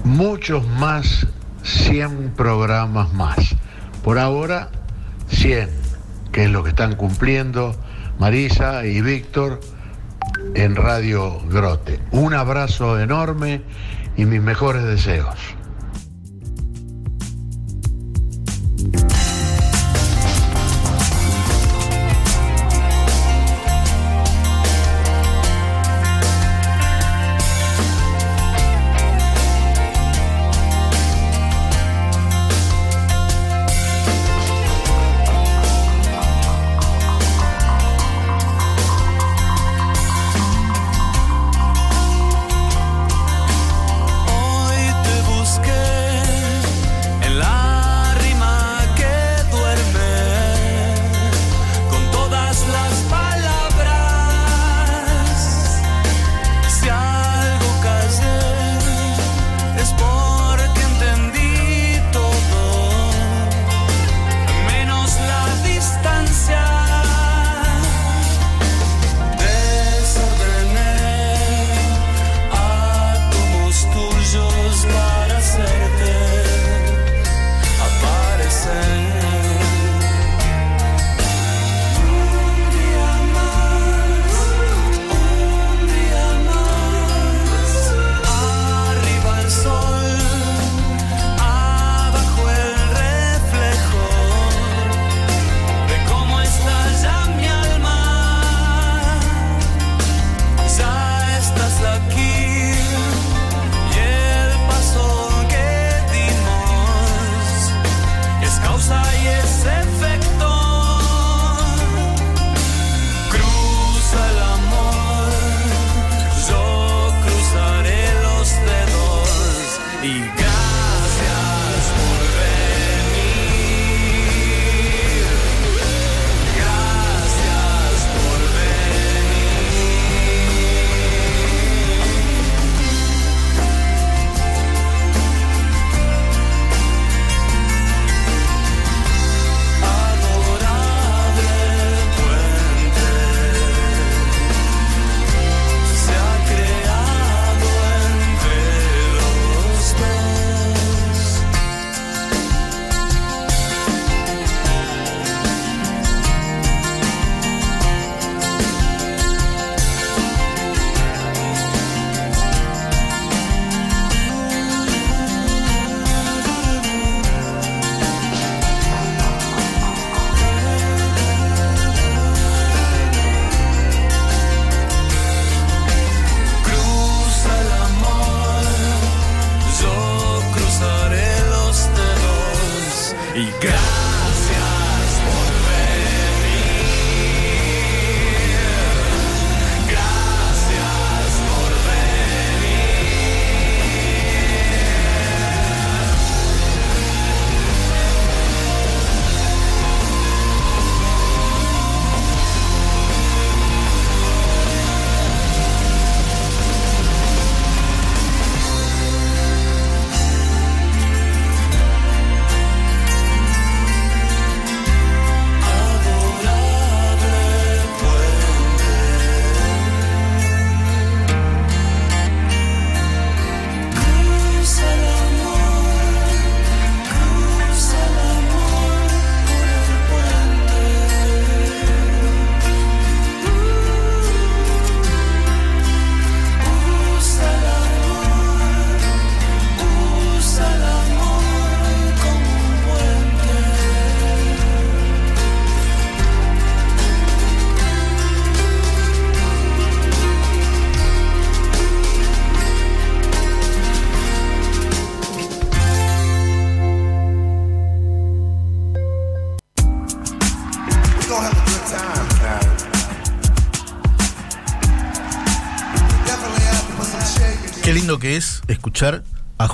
muchos más 100 programas más. Por ahora 100, que es lo que están cumpliendo Marisa y Víctor en Radio Grote. Un abrazo enorme y mis mejores deseos.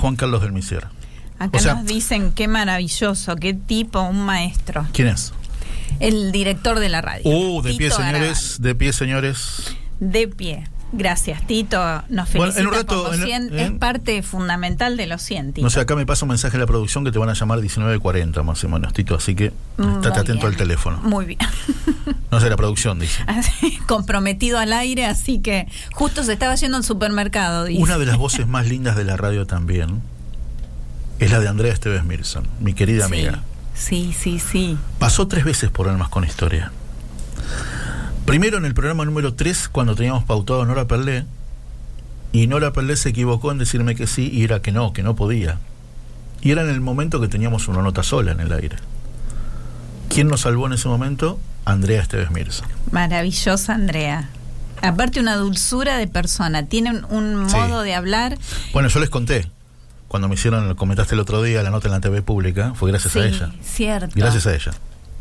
Juan Carlos del Misier. Acá O sea- nos dicen qué maravilloso, qué tipo, un maestro. ¿Quién es? El director de la radio. Uh, de pie señores, de pie señores. De pie. Gracias, Tito. Nos Bueno, felicita en un rato, por los en- 100. en- Es parte fundamental de los 100, Tito. No sé, acá me pasa un mensaje de la producción que te van a llamar 19.40 más o menos, Tito, así que Muy estate atento bien. al teléfono. Muy bien. [laughs] No sé, la producción dice. Así, [laughs] comprometido al aire, así que justo se estaba yendo al supermercado. Dice. Una de las voces más lindas de la radio también es la de Andrea Esteves Mirson, mi querida Sí, amiga. Sí, sí, sí. Pasó tres veces por Almas con Historia. Primero en el programa número 3, cuando teníamos pautado a Nora Perlé, y Nora Perlé se equivocó en decirme que sí, y era que no, que no podía. Y era en el momento que teníamos una nota sola en el aire. ¿Quién nos salvó en ese momento? Andrea Esteves Mirson. Maravillosa Andrea. Aparte una dulzura de persona, tiene un, Sí. modo de hablar. Bueno, yo les conté, cuando me hicieron, comentaste el otro día la nota en la TV pública, fue gracias sí, a ella. cierto. Gracias a ella.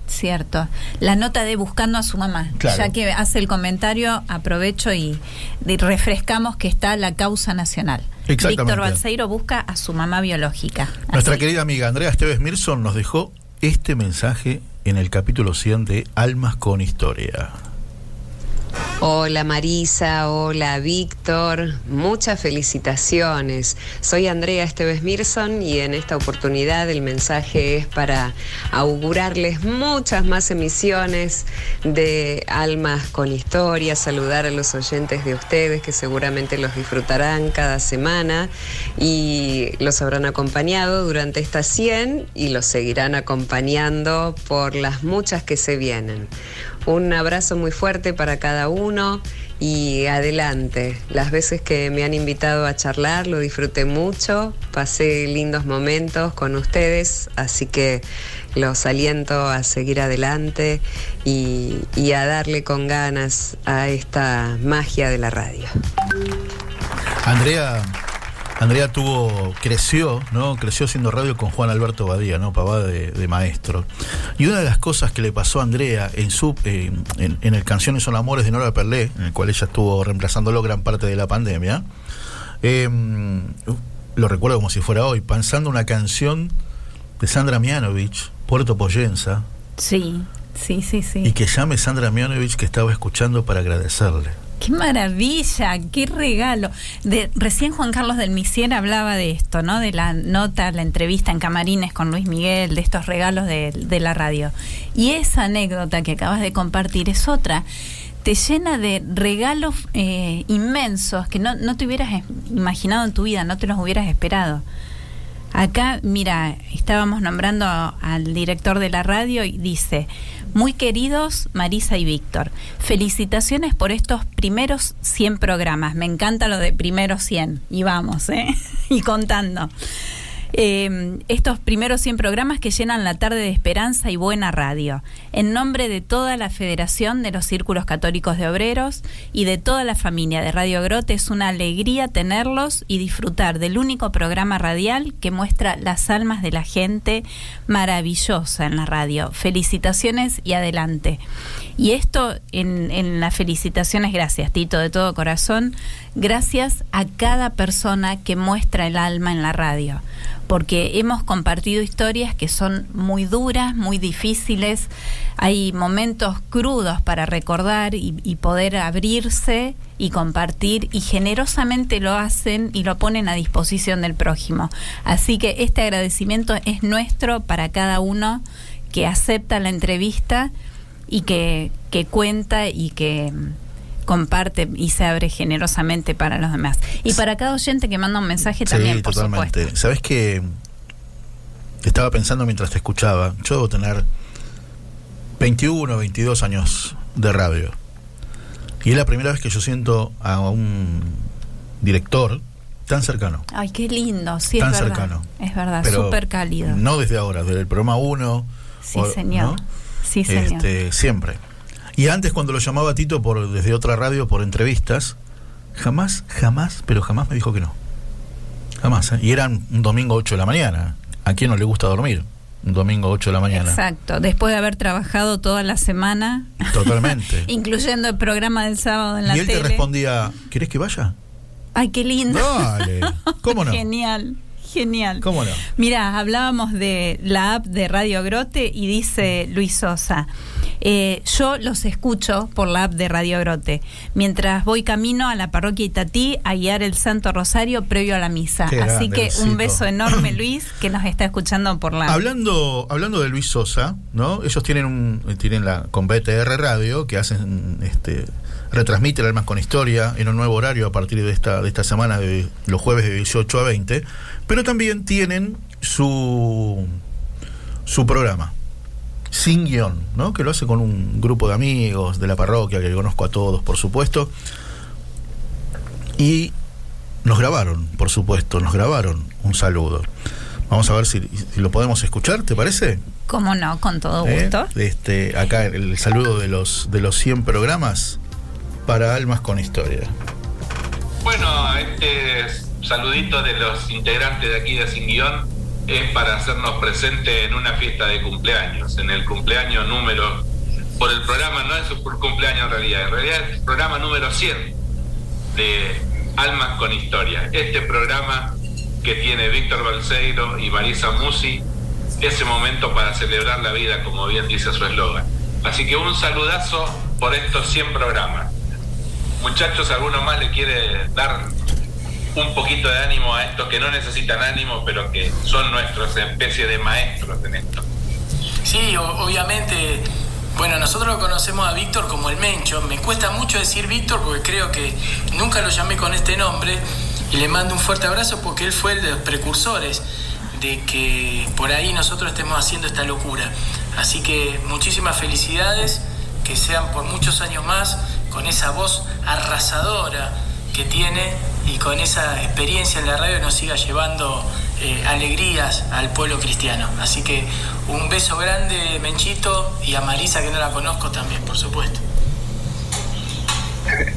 Cierto. La nota de buscando a su mamá. Claro. Ya que hace el comentario, aprovecho y, refrescamos que está la causa nacional. Víctor Balseiro busca a su mamá biológica. Nuestra Así- querida amiga Andrea Esteves Mirson nos dejó este mensaje en el capítulo 100 de Almas con Historia. Hola Marisa, hola Víctor, muchas felicitaciones. Soy Andrea Esteves Mirson y en esta oportunidad el mensaje es para augurarles muchas más emisiones de Almas con Historia, saludar a los oyentes de ustedes que seguramente los disfrutarán cada semana y los habrán acompañado durante estas 100 y los seguirán acompañando por las muchas que se vienen. Un abrazo muy fuerte para cada uno y adelante. Las veces que me han invitado a charlar lo disfruté mucho, pasé lindos momentos con ustedes, así que los aliento a seguir adelante y, a darle con ganas a esta magia de la radio. Andrea, Andrea tuvo, creció, ¿no? Creció haciendo radio con Juan Alberto Badía, ¿no? Papá de, de maestro. Y una de las cosas que le pasó a Andrea en su eh, en, en el Canciones son Amores de Nora Perlé, en el cual ella estuvo reemplazándolo gran parte de la pandemia, eh, lo recuerdo como si fuera hoy, pensando una canción de Sandra Mianovich, Puerto Poyenza, Sí, sí, sí, sí. y que llame Sandra Mianovich que estaba escuchando para agradecerle. Qué maravilla, qué regalo. De, recién Juan Carlos del Misier hablaba de esto, ¿no? De la nota, la entrevista en Camarines con Luis Miguel, de estos regalos de, la radio. Y esa anécdota que acabas de compartir es otra. Te llena de regalos eh, inmensos que no, no te hubieras imaginado en tu vida, no te los hubieras esperado. Acá, mira, estábamos nombrando al director de la radio y dice, muy queridos Marisa y Víctor, felicitaciones por estos primeros 100 programas. Me encanta lo de primeros 100. Y vamos, ¿eh? [laughs] y contando. Eh, estos primeros 100 programas que llenan la tarde de esperanza y buena radio. En nombre de toda la Federación de los Círculos Católicos de Obreros y de toda la familia de Radio Grote, es una alegría tenerlos y disfrutar del único programa radial que muestra las almas de la gente maravillosa en la radio. Felicitaciones y adelante. Y esto en, en las felicitaciones, gracias Tito, de todo corazón, gracias a cada persona que muestra el alma en la radio, porque hemos compartido historias que son muy duras, muy difíciles, hay momentos crudos para recordar y, poder abrirse y compartir y generosamente lo hacen y lo ponen a disposición del prójimo. Así que este agradecimiento es nuestro para cada uno que acepta la entrevista y que, que cuenta y que comparte y se abre generosamente para los demás. Y para cada oyente que manda un mensaje también, sí, por totalmente. supuesto. ¿Sabes que Estaba pensando mientras te escuchaba. Yo debo tener 21, 22 años de radio. Y es la primera vez que yo siento a un director tan cercano. Ay, qué lindo, sí, Tan es verdad. cercano. Es verdad, súper cálido. No desde ahora, desde el programa 1. Sí, señor. Sí, señor. Este, siempre. Y antes cuando lo llamaba Tito por desde otra radio por entrevistas, jamás, jamás, pero jamás me dijo que no. Jamás. ¿eh? Y eran un domingo 8 de la mañana. ¿A quién no le gusta dormir? un domingo 8 de la mañana. Exacto, después de haber trabajado toda la semana. Totalmente. [laughs] incluyendo el programa del sábado en la y él tele. te respondía, ¿querés que vaya? Ay, qué lindo. Dale, ¿cómo no? [laughs] Genial. Genial. ¿Cómo no? Mira, hablábamos de la app de Radio Grote y dice Luis Sosa, eh, yo los escucho por la app de Radio Grote, mientras voy camino a la parroquia Itatí a guiar el Santo Rosario previo a la misa. Qué Así grande, que un beso enorme, [clears throat] Luis, que nos está escuchando por la app. Hablando, hablando de Luis Sosa, ¿no? Ellos tienen un, tienen la con BTR Radio que hacen este retransmite el Almas con Historia en un nuevo horario a partir de esta, de esta semana de los jueves de 18 a 20, pero también tienen su su programa sin guion, ¿no? Que lo hace con un grupo de amigos de la parroquia que conozco a todos, por supuesto. Y nos grabaron, por supuesto, nos grabaron un saludo. Vamos a ver si, si lo podemos escuchar, ¿te parece? ¿Cómo no? Con todo ¿Eh? gusto. Este, acá el saludo de los de los 100 programas para Almas con Historia. Bueno, este saludito de los integrantes de aquí de Sin Guión es para hacernos presente en una fiesta de cumpleaños, en el cumpleaños número, por el programa, no es por cumpleaños en realidad, en realidad es el programa número 100 de Almas con Historia. Este programa que tiene Víctor Balseiro y Marisa Musi, ese momento para celebrar la vida, como bien dice su eslogan. Así que un saludazo por estos 100 programas. Muchachos, ¿alguno más le quiere dar un poquito de ánimo a estos que no necesitan ánimo, pero que son nuestros especie de maestros en esto? Sí, obviamente. Bueno, nosotros lo conocemos a Víctor como el Mencho. Me cuesta mucho decir Víctor porque creo que nunca lo llamé con este nombre. Y le mando un fuerte abrazo porque él fue el de los precursores de que por ahí nosotros estemos haciendo esta locura. Así que muchísimas felicidades, que sean por muchos años más, con esa voz arrasadora que tiene y con esa experiencia en la radio nos siga llevando eh, alegrías al pueblo cristiano. Así que un beso grande, Menchito, y a Marisa, que no la conozco también, por supuesto.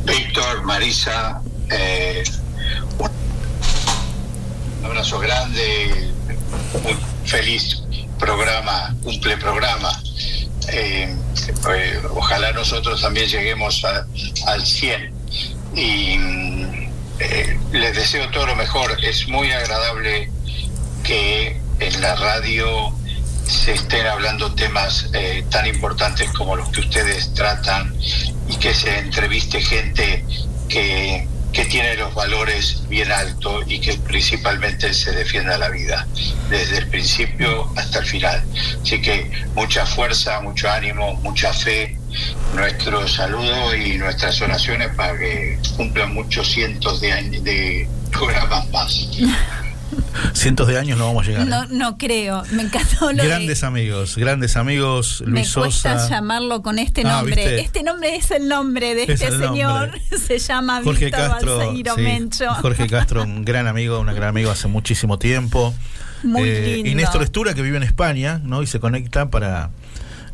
Víctor, Marisa, eh, un abrazo grande, muy feliz programa, cumple programa. Eh, eh, ojalá nosotros también lleguemos al 100 y mm, eh, les deseo todo lo mejor. Es muy agradable que en la radio se estén hablando temas tan importantes como los que ustedes tratan y que se entreviste gente que, que tiene los valores bien altos y que principalmente se defienda la vida desde el principio hasta el final. Así que mucha fuerza, mucho ánimo, mucha fe, nuestro saludo y nuestras oraciones para que cumplan muchos cientos de, años, de programas más. [laughs] Cientos de años no vamos a llegar. ¿eh? No, no creo. Me encantó lo de- Grandes amigos, grandes amigos, Me Luis cuesta Sosa. llamarlo con este Ah, nombre. Este nombre es el nombre de Es este señor. nombre. [laughs] Se llama Jorge Víctor Castro, sí, Mencho. Jorge Castro, un gran amigo, un gran amigo hace muchísimo tiempo. Eh, Muy lindo. Y Néstor Estura, que vive en España, ¿no? Y se conecta para.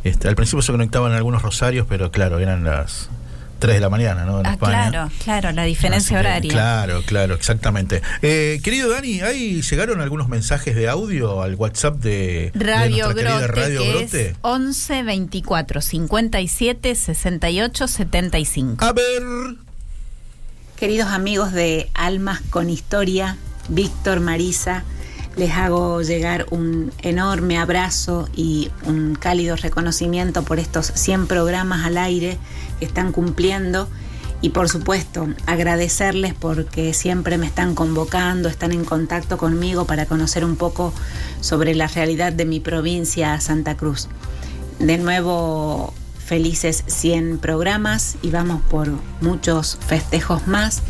Este, al principio se conectaban algunos rosarios, pero claro, eran las 3 de la mañana, ¿no? En Ah, España. claro, claro, la diferencia que, horaria. Claro, claro, exactamente. Eh, querido Dani, ¿ahí llegaron algunos mensajes de audio al WhatsApp de, de Radio querida Grote, Radio que Grote? es 11 24 57 68 75. A ver. Queridos amigos de Almas con Historia, Víctor, Marisa, les hago llegar un enorme abrazo y un cálido reconocimiento por estos 100 programas al aire que están cumpliendo y por supuesto agradecerles porque siempre me están convocando, están en contacto conmigo para conocer un poco sobre la realidad de mi provincia, Santa Cruz. De nuevo, felices 100 programas y vamos por muchos festejos más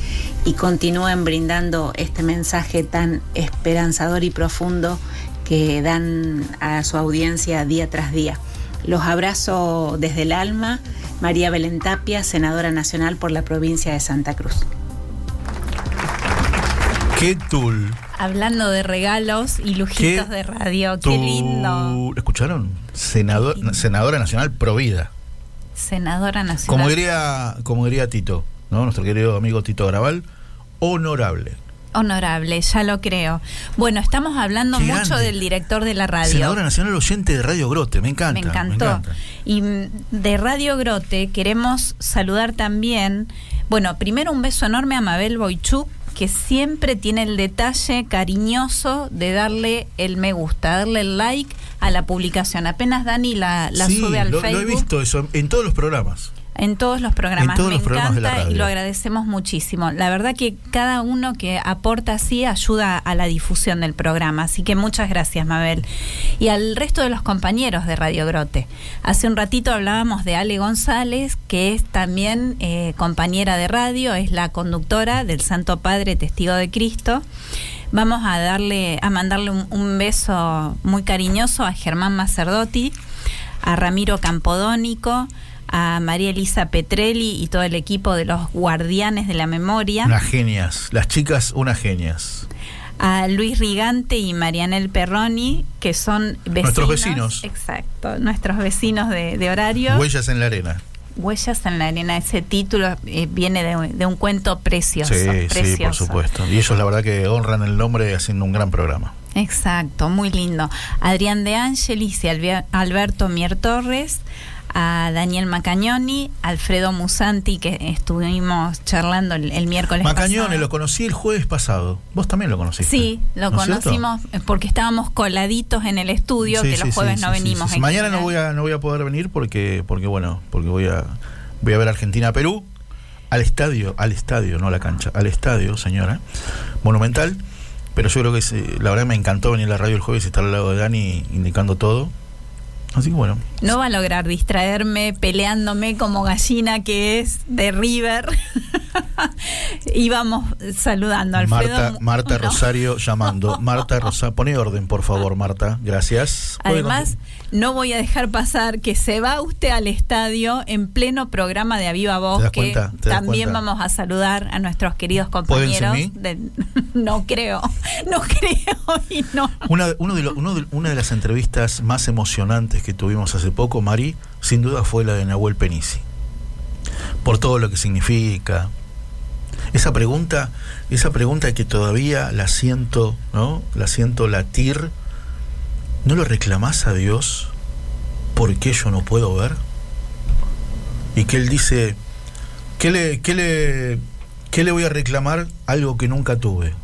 y continúen brindando este mensaje tan esperanzador y profundo que dan a su audiencia día tras día. Los abrazo desde el alma, María Belén Tapia, senadora nacional por la provincia de Santa Cruz. ¿Qué tool? Hablando de regalos y lujitos ¿Qué de radio, qué lindo. ¿Lo escucharon? Senador, senadora nacional Provida. Senadora nacional. Como diría, como diría Tito, ¿no? Nuestro querido amigo Tito Graval, honorable. honorable, ya lo creo. Bueno, estamos hablando Qué mucho grande. del director de la radio. Senadora nacional oyente de Radio Grote, me encanta. Me encantó. encanta. Y de Radio Grote queremos saludar también, bueno, primero un beso enorme a Mabel Boichuk, que siempre tiene el detalle cariñoso de darle el me gusta, darle el like a la publicación. Apenas Dani la, la sí, sube al lo, lo Facebook. he visto eso en todos los programas. En todos los programas. En todos Me los programas de la encanta y radio. lo agradecemos muchísimo. La verdad que cada uno que aporta así ayuda a la difusión del programa. Así que muchas gracias, Mabel. Y al resto de los compañeros de Radio Grote. Hace un ratito hablábamos de Ale González, que es también eh, compañera de radio, es la conductora del Santo Padre Testigo de Cristo. Vamos a darle, a mandarle un, un beso muy cariñoso a Germán Macerdotti, a Ramiro Campodónico, a María Elisa Petrelli y todo el equipo de los guardianes de la memoria, Unas genias. Las chicas, unas genias. a Luis Rigante y Marianel Perroni, que son vecinos. Nuestros vecinos. Exacto, nuestros vecinos de, de horario. Huellas en la arena. Huellas en la arena, ese título eh, viene de, un- de un cuento precioso. Sí, sí, por supuesto. Y ellos la verdad que honran el nombre haciendo un gran programa. Exacto, muy lindo. Adrián De Angelis y Albe- Alberto Mier Torres, a Daniel Macagnoni, Alfredo Musanti, que estuvimos charlando el, el miércoles Macañone, pasado. lo conocí el jueves pasado. Vos también lo conociste. Sí, lo ¿No es cierto? conocimos eh, porque estábamos coladitos en el estudio, Sí, que sí, los jueves sí, no venimos. en Mañana no voy a no voy a poder venir porque porque bueno, porque voy a voy a ver Argentina Perú al estadio, al estadio, no a la cancha, al estadio, señora. Monumental, pero yo creo que eh, la verdad me encantó venir a la radio el jueves y estar al lado de Dani indicando todo. Así que bueno, No va a lograr distraerme peleándome como gallina que es de River. [laughs] Íbamos saludando a Alfredo. Marta, Marta [laughs] No. Rosario llamando. Marta Rosario, pone orden, por favor, Marta. Gracias. Además, no voy a dejar pasar que se va usted al estadio en pleno programa de Aviva Voz, ¿Te das que también vamos a saludar a nuestros queridos ¿Pueden sin compañeros. [laughs] no creo, no creo y no. Una, uno de lo- uno de- una de las entrevistas más emocionantes que tuvimos hace poco, Mari, sin duda fue la de Nahuel Penisi. Por todo lo que significa. Esa pregunta, esa pregunta que todavía la siento, ¿no? La siento latir. ¿No lo reclamás a Dios? ¿Por qué yo no puedo ver? Y que él dice, ¿qué le, qué le, qué le voy a reclamar? Algo que nunca tuve.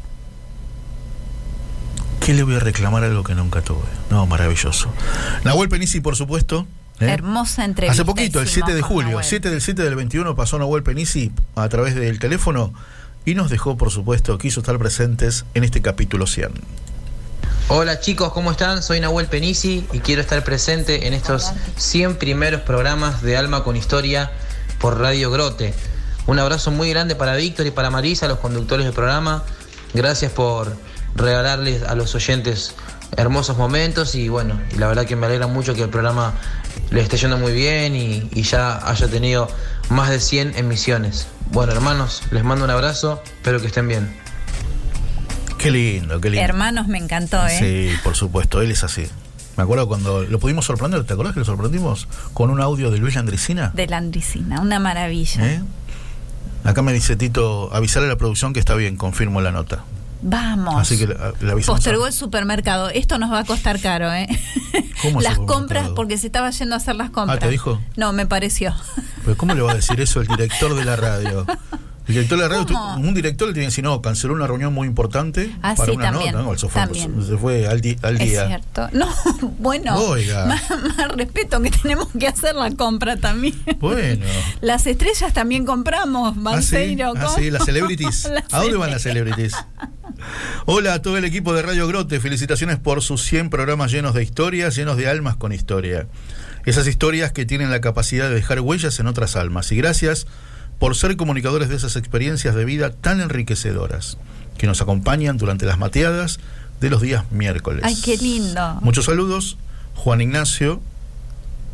¿Qué le voy a reclamar algo que nunca tuve? No, maravilloso. Nahuel Penisi, por supuesto. ¿eh? Hermosa entrevista. Hace poquito, el hicimos 7 de julio, Nahuel. 7 del 7 del 21, pasó Nahuel Penisi a través del teléfono y nos dejó, por supuesto, quiso estar presentes en este capítulo 100. Hola chicos, ¿cómo están? Soy Nahuel Penisi y quiero estar presente en estos 100 primeros programas de Alma con Historia por Radio Grote. Un abrazo muy grande para Víctor y para Marisa, los conductores del programa. Gracias por regalarles a los oyentes hermosos momentos y bueno, y la verdad que me alegra mucho que el programa le esté yendo muy bien y, y ya haya tenido más de 100 emisiones. Bueno hermanos, les mando un abrazo, espero que estén bien. Qué lindo, qué lindo. Hermanos, me encantó, ¿eh? Sí, por supuesto, él es así. Me acuerdo cuando lo pudimos sorprender, ¿te acordás que lo sorprendimos? Con un audio de Luis Landricina. De la Andricina, una maravilla. ¿Eh? Acá me dice Tito, avisarle a la producción que está bien, confirmo la nota. Vamos. Así que le avisamos. Postergó el supermercado. Esto nos va a costar caro, ¿eh? ¿Cómo Las compras, porque se estaba yendo a hacer las compras. Ah, ¿te dijo? No, me pareció. Pero ¿cómo le va a decir eso el director de la radio? El director de la radio, ¿Cómo? tu- un director le tiene que decir, no, canceló una reunión muy importante Ah, para sí, una también, nota. No, fue, también. se fue al, di- al Es día. cierto. No, [laughs] bueno. Oiga. [laughs] Más, más respeto que tenemos que hacer la compra también. Bueno. [laughs] Las estrellas también compramos, Ah, sí, Balseiro. ah, sí, las celebrities. Las ¿A dónde van las celebrities? Hola a todo el equipo de Radio Grote, felicitaciones por sus 100 programas llenos de historias, llenos de almas con historia. Esas historias que tienen la capacidad de dejar huellas en otras almas. Y gracias por ser comunicadores de esas experiencias de vida tan enriquecedoras, que nos acompañan durante las mateadas de los días miércoles. Ay, qué lindo. Muchos saludos, Juan Ignacio,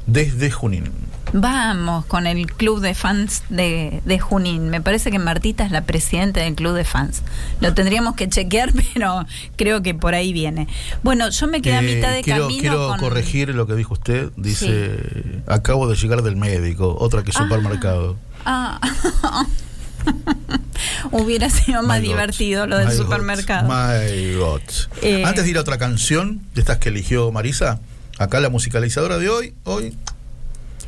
desde Junín. Vamos con el club de fans de, de Junín. Me parece que Martita es la presidenta del club de fans. Lo tendríamos que chequear, [laughs] pero creo que por ahí viene. Bueno, yo me quedé a Eh, mitad de quiero, camino quiero con... corregir lo que dijo usted. Dice, acabo de llegar del médico, otra que Ah. supermercado. Ah, [laughs] Hubiera sido más My God. divertido lo del God. supermercado. My God. Eh. Antes de ir a otra canción de estas que eligió Marisa, acá la musicalizadora de hoy, hoy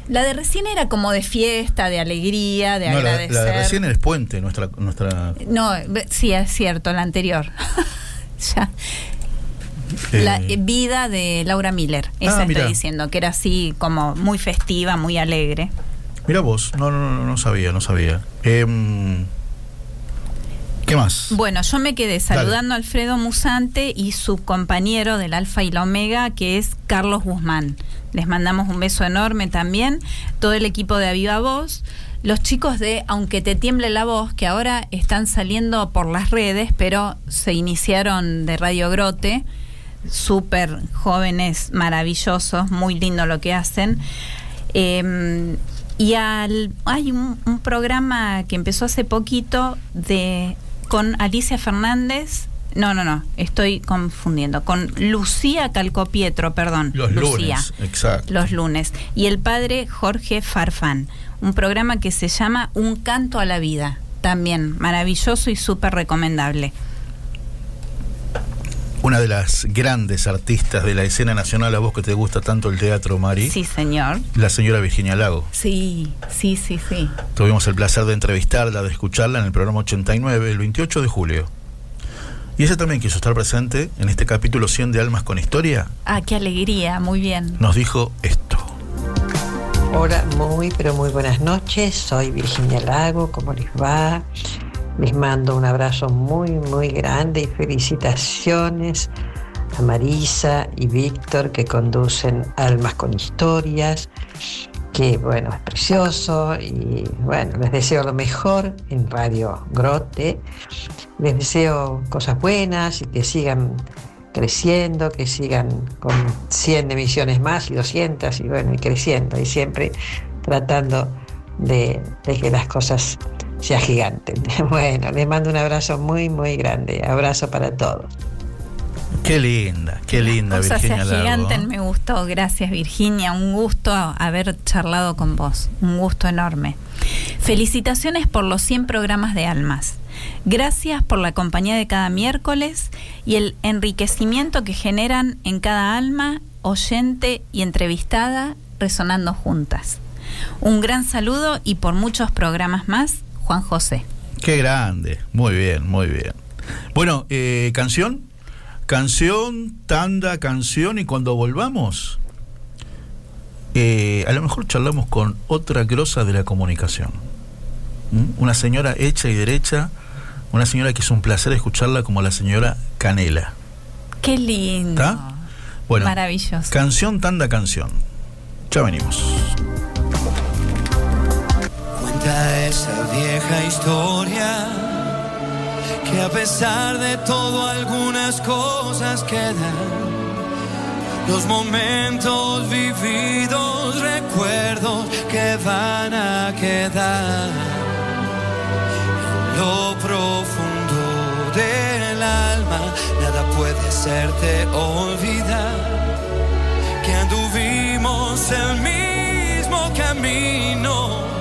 La de recién era como de fiesta, de alegría, de no, agradecer. la de recién es Puente, nuestra nuestra No, sí, es cierto, la anterior. [laughs] ya. eh, La eh, vida de Laura Miller, esa Ah, mirá. estoy diciendo, que era así como muy festiva, muy alegre. Mira vos, no, no, no, no sabía, no sabía. Em, ¿Qué más? Bueno, yo me quedé Dale. saludando a Alfredo Musante y su compañero del Alfa y la Omega, que es Carlos Guzmán. Les mandamos un beso enorme también. Todo el equipo de Aviva Voz. Los chicos de Aunque te tiemble la voz, que ahora están saliendo por las redes, pero se iniciaron de Radio Grote. Súper jóvenes, maravillosos, muy lindo lo que hacen. Eh, y al, hay un, un programa que empezó hace poquito de con Alicia Fernández. No, no, no, estoy confundiendo. Con Lucía Calcopietro, perdón. Los Lucía. lunes, exacto. Los lunes. Y el padre Jorge Farfán. Un programa que se llama Un canto a la vida. También maravilloso y súper recomendable. Una de las grandes artistas de la escena nacional, a vos que te gusta tanto el teatro, Mari, Sí, señor. la señora Virginia Lago. Sí, sí, sí, sí. Tuvimos el placer de entrevistarla, de escucharla en el programa 89, el 28 de julio. Y ella también quiso estar presente en este capítulo 100 de Almas con Historia. Ah, qué alegría, muy bien. Nos dijo esto. Hola, muy pero muy buenas noches. Soy Virginia Lago, ¿cómo les va? Les mando un abrazo muy muy grande y felicitaciones a Marisa y Víctor que conducen Almas con Historias, que bueno, es precioso y bueno, les deseo lo mejor en Radio Grote. Les deseo cosas buenas y que sigan creciendo, que sigan con 100 emisiones más y 200 y bueno, y creciendo y siempre tratando de, de que las cosas se agiganten. [laughs] Bueno, les mando un abrazo muy, muy grande. Abrazo para todos. Qué linda, qué linda Virginia Lago. agiganten, me gustó. Gracias, Virginia. Un gusto haber charlado con vos. Un gusto enorme. Felicitaciones por los 100 programas de Almas. Gracias por la compañía de cada miércoles y el enriquecimiento que generan en cada alma, oyente y entrevistada, resonando juntas. Un gran saludo y por muchos programas más, Juan José. Qué grande, muy bien, muy bien. Bueno, eh, canción, canción, tanda, canción y cuando volvamos, eh, a lo mejor charlamos con otra grosa de la comunicación. ¿Mm? Una señora hecha y derecha, una señora que es un placer escucharla como la señora Canela. Qué lindo. ¿Está? Bueno, Maravilloso. canción, tanda, canción. Ya venimos. Esa vieja historia que a pesar de todo algunas cosas quedan. Los momentos vividos, recuerdos que van a quedar. En lo profundo del alma, nada puede hacerte olvidar que anduvimos el mismo camino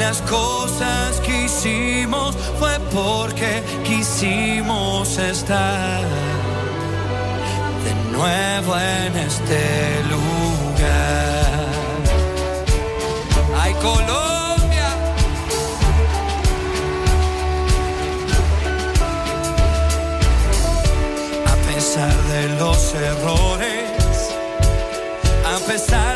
las cosas que hicimos fue porque quisimos estar de nuevo en este lugar. Ay, Colombia. A pesar de los errores, a pesar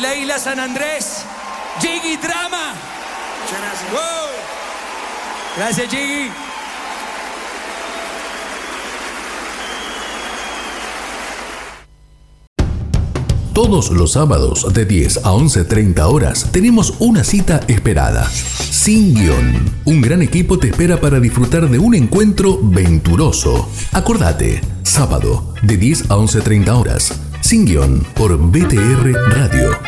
la isla San Andrés, Jiggy Drama. Gracias. Wow. Jiggy. Todos los sábados de 10 a 11.30 horas tenemos una cita esperada. Sin guion. Un gran equipo te espera para disfrutar de un encuentro venturoso. Acordate, sábado de 10 a 11.30 horas. Sin guion por BTR Radio.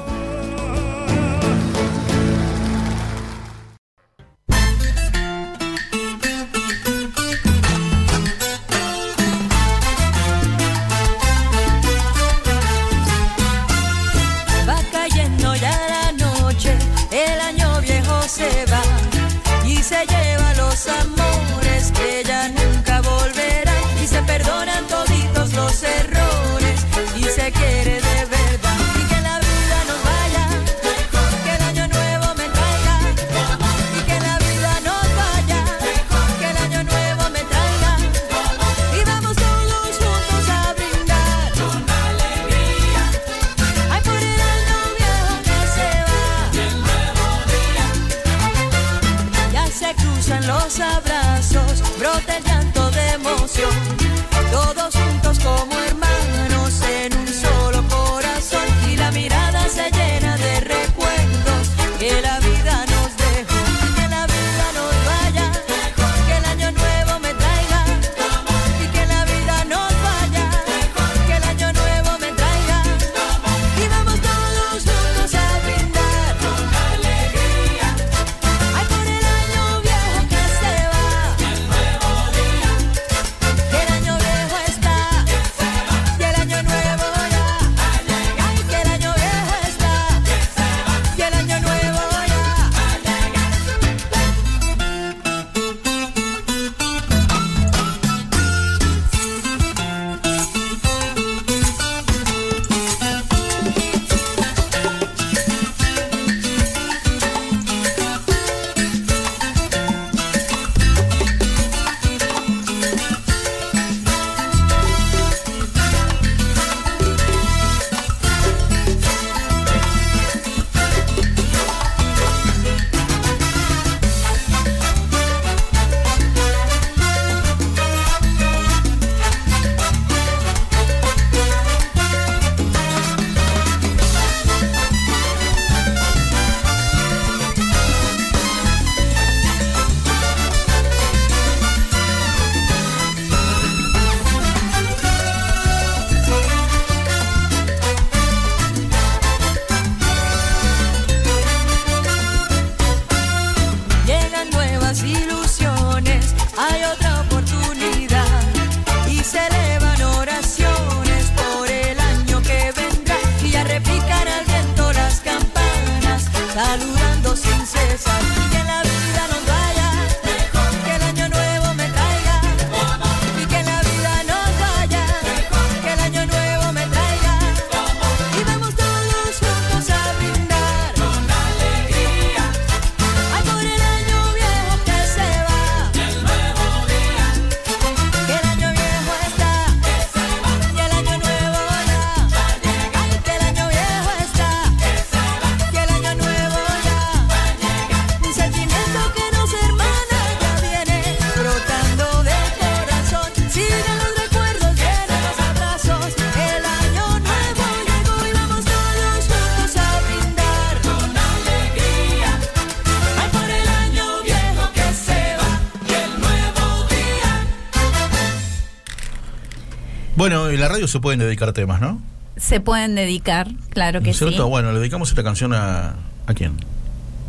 La radio se pueden dedicar temas, ¿no? Se pueden dedicar, claro ¿No que es sí. cierto? Bueno, le dedicamos esta canción a. ¿A quién?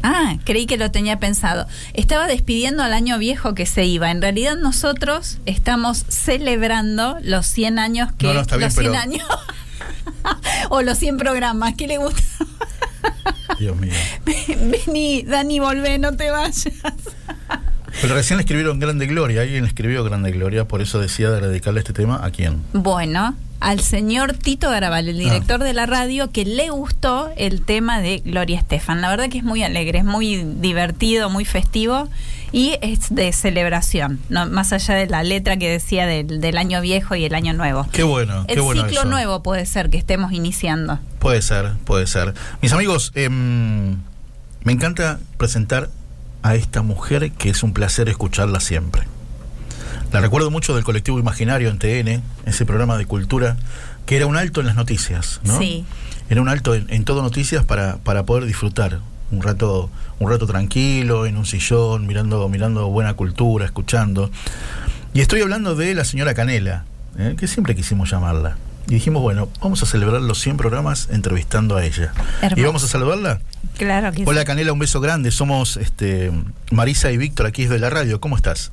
Ah, creí que lo tenía pensado. Estaba despidiendo al año viejo que se iba. En realidad nosotros estamos celebrando los 100 años que... No, no, está bien, los 100 pero- años. [laughs] o los 100 programas. ¿Qué le gusta? Dios mío. [laughs] Vení, Dani, volvé, no te vayas. Pero recién escribieron Grande Gloria. Alguien escribió Grande Gloria, por eso decía de dedicarle este tema a quién. Bueno, al señor Tito Garabal, el director de la radio, que le gustó el tema de Gloria Estefan. La verdad que es muy alegre, es muy divertido, muy festivo y es de celebración, no, más allá de la letra que decía del, del año viejo y el año nuevo. Qué bueno, el qué bueno ciclo eso. nuevo puede ser que estemos iniciando. Puede ser, puede ser. Mis amigos, em, me encanta presentar a esta mujer que es un placer escucharla siempre. La recuerdo mucho del colectivo Imaginario en TN, ese programa de cultura, que era un alto en las noticias, ¿no? Sí. Era un alto en, en todo noticias para, para poder disfrutar un rato, un rato tranquilo, en un sillón, mirando, mirando buena cultura, escuchando. Y estoy hablando de la señora Canela, ¿eh? que siempre quisimos llamarla. Y dijimos, bueno, vamos a celebrar los 100 programas entrevistando a ella. Hermoso. ¿Y vamos a saludarla? Claro que Hola sí. Canela, un beso grande. Somos este, Marisa y Víctor aquí desde la radio. ¿Cómo estás?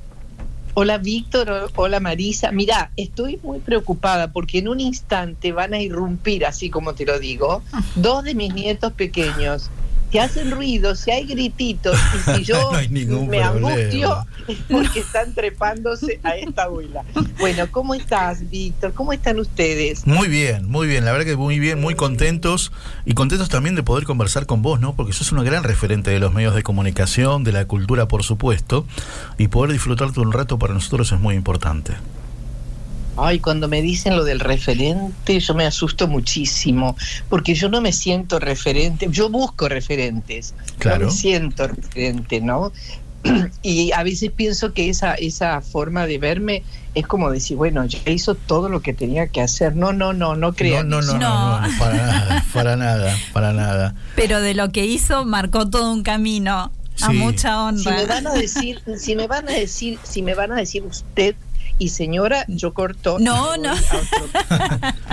Hola Víctor, hola Marisa. Mira, estoy muy preocupada porque en un instante van a irrumpir, así como te lo digo, dos de mis nietos pequeños que hacen ruido, si hay grititos y si yo [laughs] No me angustio porque están trepándose a esta abuela. Bueno, ¿cómo estás Víctor? ¿Cómo están ustedes? Muy bien, muy bien. La verdad que muy bien, muy contentos. Y contentos también de poder conversar con vos, ¿no? Porque sos una gran referente de los medios de comunicación, de la cultura, por supuesto. Y poder disfrutarte un rato para nosotros es muy importante. Ay, cuando me dicen lo del referente, yo me asusto muchísimo, porque yo no me siento referente, yo busco referentes, Claro. no me siento referente, ¿no? [clears throat] Y a veces pienso que esa, esa forma de verme es como decir, bueno, ya hizo todo lo que tenía que hacer. No, no, no, no crean. No, no, no, no, no, no, para nada, para nada, para nada. Pero de lo que hizo marcó todo un camino a Sí. mucha honra. Si me van a decir, si me van a decir, si me van a decir usted y señora, yo corto. No, no. [laughs]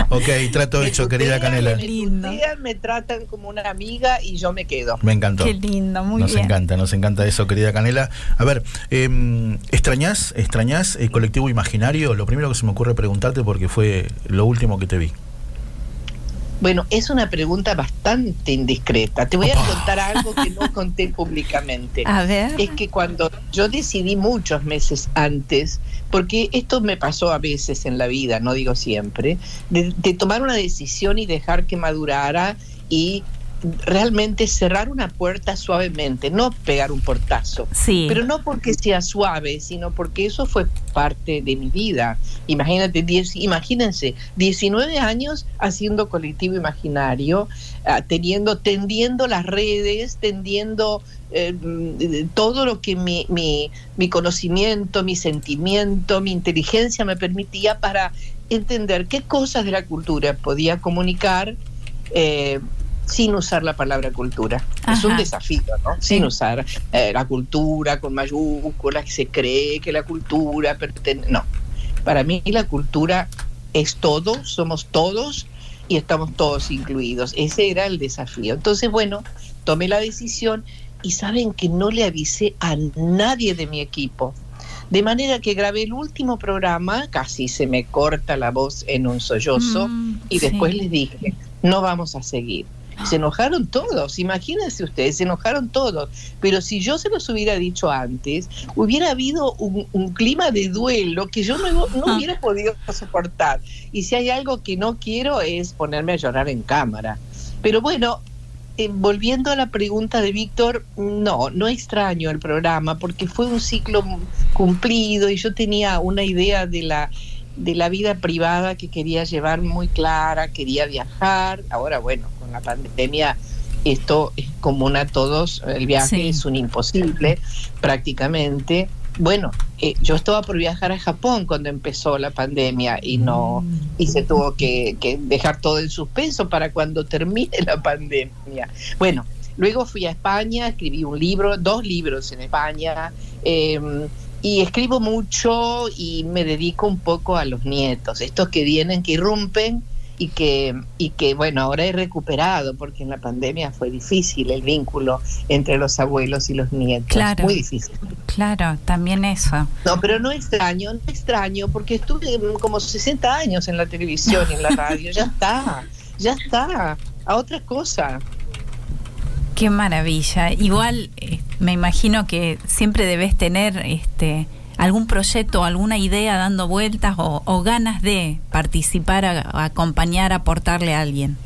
Ok, trato hecho, querida Canela. Ustedes me tratan como una amiga y yo me quedo. Me encantó. Qué lindo, muy nos bien. encanta, nos encanta eso, querida Canela. A ver, eh, ¿extrañás, extrañás el colectivo imaginario? Lo primero que se me ocurre preguntarte porque fue lo último que te vi. Bueno, es una pregunta bastante indiscreta. Te voy a contar algo que no conté públicamente. A ver. Es que cuando yo decidí muchos meses antes, porque esto me pasó a veces en la vida, no digo siempre, de, de tomar una decisión y dejar que madurara y realmente cerrar una puerta suavemente, no pegar un portazo. Sí. Pero no porque sea suave, sino porque eso fue parte de mi vida. Imagínate, diez- imagínense, 19 años haciendo colectivo imaginario, ah, teniendo, tendiendo las redes, tendiendo eh, mm, todo lo que mi, mi, mi conocimiento, mi sentimiento, mi inteligencia me permitía para entender qué cosas de la cultura podía comunicar. eh, sin usar la palabra cultura. Es un desafío, ¿no? Sin usar eh, la cultura con mayúsculas, que se cree que la cultura pertenece... No, para mí la cultura es todo, somos todos y estamos todos incluidos. Ese era el desafío. Entonces, bueno, tomé la decisión y saben que no le avisé a nadie de mi equipo. De manera que grabé el último programa, casi se me corta la voz en un sollozo, Mm, y después sí. les dije, no vamos a seguir. Se enojaron todos, imagínense ustedes, se enojaron todos. Pero si yo se los hubiera dicho antes, hubiera habido un, un clima de duelo que yo no, no hubiera podido soportar. Y si hay algo que no quiero es ponerme a llorar en cámara. Pero bueno, eh, volviendo a la pregunta de Víctor, no, no extraño el programa porque fue un ciclo cumplido y yo tenía una idea de la de la vida privada que quería llevar muy clara, quería viajar. Ahora, bueno, con la pandemia esto es común a todos, el viaje Sí. es un imposible prácticamente. Bueno, eh, yo estaba por viajar a Japón cuando empezó la pandemia y no y se tuvo que, que dejar todo en suspenso para cuando termine la pandemia. Bueno, luego fui a España, escribí un libro, dos libros en España. eh, y escribo mucho y me dedico un poco a los nietos, estos que vienen, que irrumpen y que, y que bueno, ahora he recuperado porque en la pandemia fue difícil el vínculo entre los abuelos y los nietos. Claro. Muy difícil. Claro, también eso. No, pero no extraño, no extraño, porque estuve como 60 años en la televisión y en la radio, ya está, ya está, a otra cosa. Qué maravilla. Igual eh, me imagino que siempre debes tener este algún proyecto, alguna idea dando vueltas o, o ganas de participar, a- a acompañar, aportarle a alguien.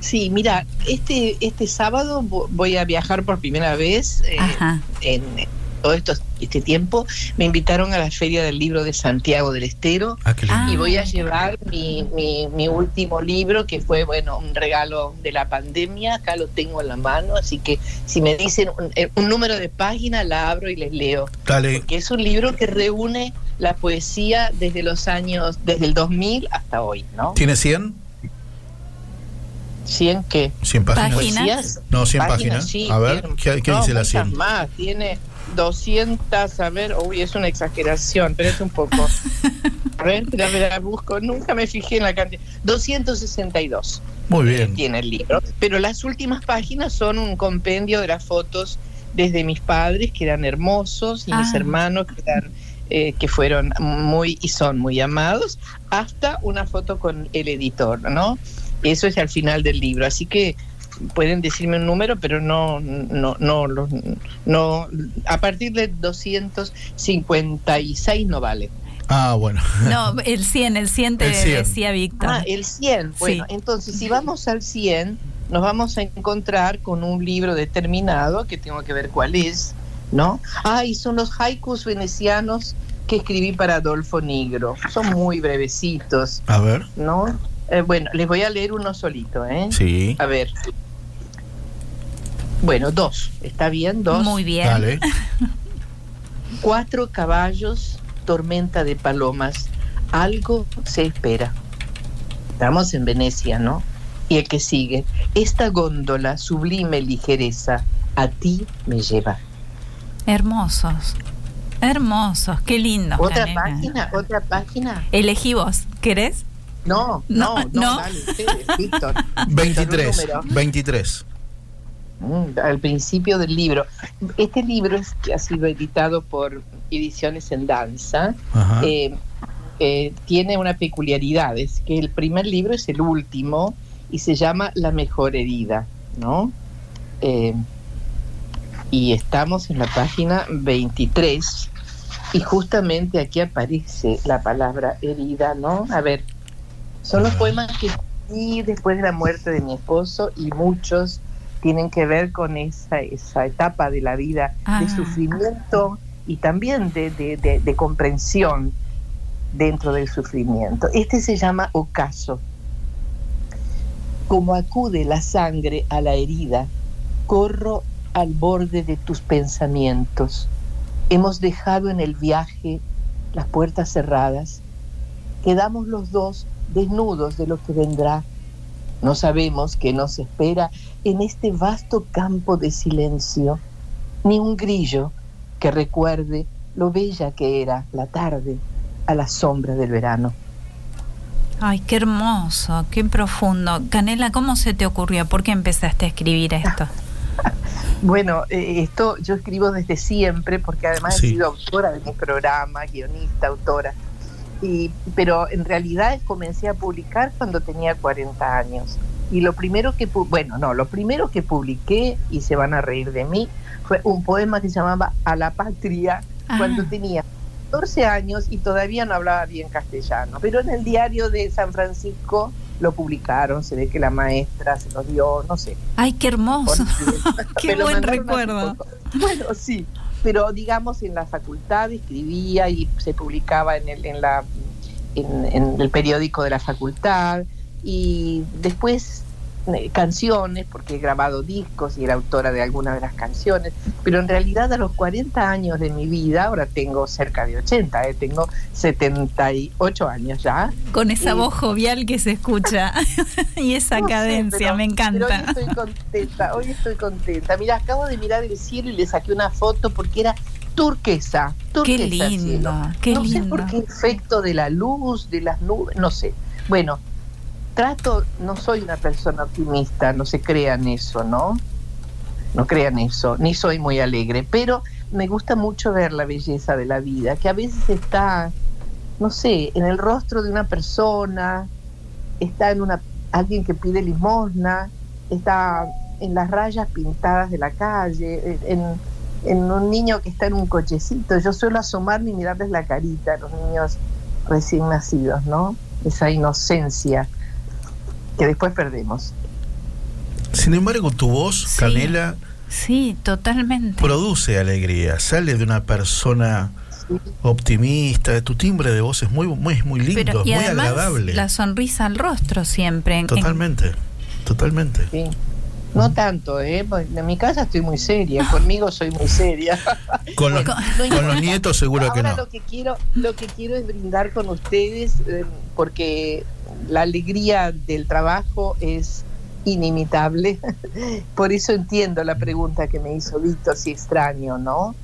Sí, mira, este, este sábado vo- voy a viajar por primera vez eh, en todo esto, este tiempo. Me invitaron a la Feria del Libro de Santiago del Estero Ah, y voy a llevar mi, mi, mi último libro, que fue, bueno, un regalo de la pandemia. Acá lo tengo en la mano, así que si me dicen un, eh, un número de página, la abro y les leo. Dale. Porque es un libro que reúne la poesía desde los años, desde el 2000 hasta hoy, ¿no? ¿Tiene 100? ¿100 qué? 100 páginas. ¿Poesías? No, 100 páginas. sí, A ver, ¿qué, qué no, dice la muchas 100? más, tiene 200, a ver, uy, es una exageración, pero es un poco. [laughs] A ver, la, la busco, nunca me fijé en la cantidad. 262 Muy bien. tiene el libro, pero las últimas páginas son un compendio de las fotos desde mis padres, que eran hermosos, y mis Ah. hermanos, que, eran, eh, que fueron muy y son muy amados, hasta una foto con el editor, ¿no? Eso es al final del libro, así que pueden decirme un número, pero no, no, no, los- no, a partir de 256 no vale. Ah, bueno. No, el 100, el 100 te El 100. decía Víctor. Ah, el 100. Bueno, Sí. entonces si vamos al 100, nos vamos a encontrar con un libro determinado, que tengo que ver cuál es, ¿no? Ah, y son los haikus venecianos que escribí para Adolfo Negro. Son muy brevecitos, A ver. ¿no? Eh, bueno, les voy a leer uno solito, ¿eh? Sí. A ver. Bueno, dos. ¿Está bien? Dos. Muy bien. Dale. [laughs] Cuatro caballos, tormenta de palomas. Algo se espera. Estamos en Venecia, ¿no? Y el que sigue. Esta góndola, sublime ligereza, a ti me lleva. Hermosos. Hermosos. Qué lindo. ¿Otra página? ¿Otra página? Elegí vos. ¿Querés? No, no, No, [laughs] no, no. dale, ustedes, Víctor. [laughs] 23. Víctor, un número. 23. Al principio del libro. Este libro es que ha sido editado por Ediciones en Danza. Eh, eh, tiene una peculiaridad, es que el primer libro es el último y se llama La mejor herida, ¿no? Eh, y estamos en la página 23 y justamente aquí aparece la palabra herida, ¿no? A ver, son los poemas que escribí después de la muerte de mi esposo y muchos tienen que ver con esa, esa etapa de la vida Ah. de sufrimiento y también de, de- de- de comprensión dentro del sufrimiento. Este se llama ocaso. Como acude la sangre a la herida, corro al borde de tus pensamientos. Hemos dejado en el viaje las puertas cerradas. Quedamos los dos desnudos de lo que vendrá. No sabemos qué nos espera en este vasto campo de silencio, ni un grillo que recuerde lo bella que era la tarde a la sombra del verano. Ay, qué hermoso, qué profundo. Canela, ¿cómo se te ocurrió? ¿Por qué empezaste a escribir esto? [laughs] Bueno, eh, esto yo escribo desde siempre, porque además Sí. he sido autora de mi programa, guionista, autora. Y, pero en realidad comencé a publicar cuando tenía 40 años. Y lo primero que, bueno, no, lo primero que publiqué, y se van a reír de mí, fue un poema que se llamaba A la Patria, cuando tenía 14 años y todavía no hablaba bien castellano. Pero en el diario de San Francisco lo publicaron, se ve que la maestra se lo dio, no sé. Ay, qué hermoso. [laughs] qué buen recuerdo. Bueno, sí, pero digamos en la facultad escribía y se publicaba en el, en la, en, en el periódico de la facultad. Y después canciones, porque he grabado discos y era autora de algunas de las canciones, pero en realidad a los 40 años de mi vida, ahora tengo cerca de 80, eh, tengo 78 años ya. Con esa Eh, voz jovial que se escucha [laughs] [laughs] y esa no sé, cadencia, pero- me pero encanta. hoy estoy contenta, hoy estoy contenta. Mira, acabo de mirar el cielo y le saqué una foto porque era turquesa. turquesa Qué el cielo. lindo, qué no sé por lindo. qué efecto de la luz, de las nubes, no sé. Bueno, trato, no soy una persona optimista, no se crean eso, ¿no? No crean eso, ni soy muy alegre, pero me gusta mucho ver la belleza de la vida, que a veces está, no sé, en el rostro de una persona, está en una alguien que pide limosna, está en las rayas pintadas de la calle, en, un niño que está en un cochecito. Yo suelo asomarme y mirarles la carita a los niños recién nacidos, ¿no? Esa inocencia que después perdemos. Sin embargo, tu voz, Sí. Canela, Sí, totalmente. produce alegría, sale de una persona optimista, tu timbre de voz es muy muy muy lindo, Pero, y muy además, agradable. la sonrisa al rostro siempre. en- Totalmente, totalmente. Sí. No tanto, ¿eh? Porque En mi casa estoy muy seria, [laughs] conmigo soy muy seria. Con los, no con importa. los nietos seguro que no. lo que quiero, lo que quiero es brindar con ustedes, eh, porque la alegría del trabajo es inimitable. [laughs] Por eso entiendo la pregunta que me hizo Víctor, si extraño, ¿no?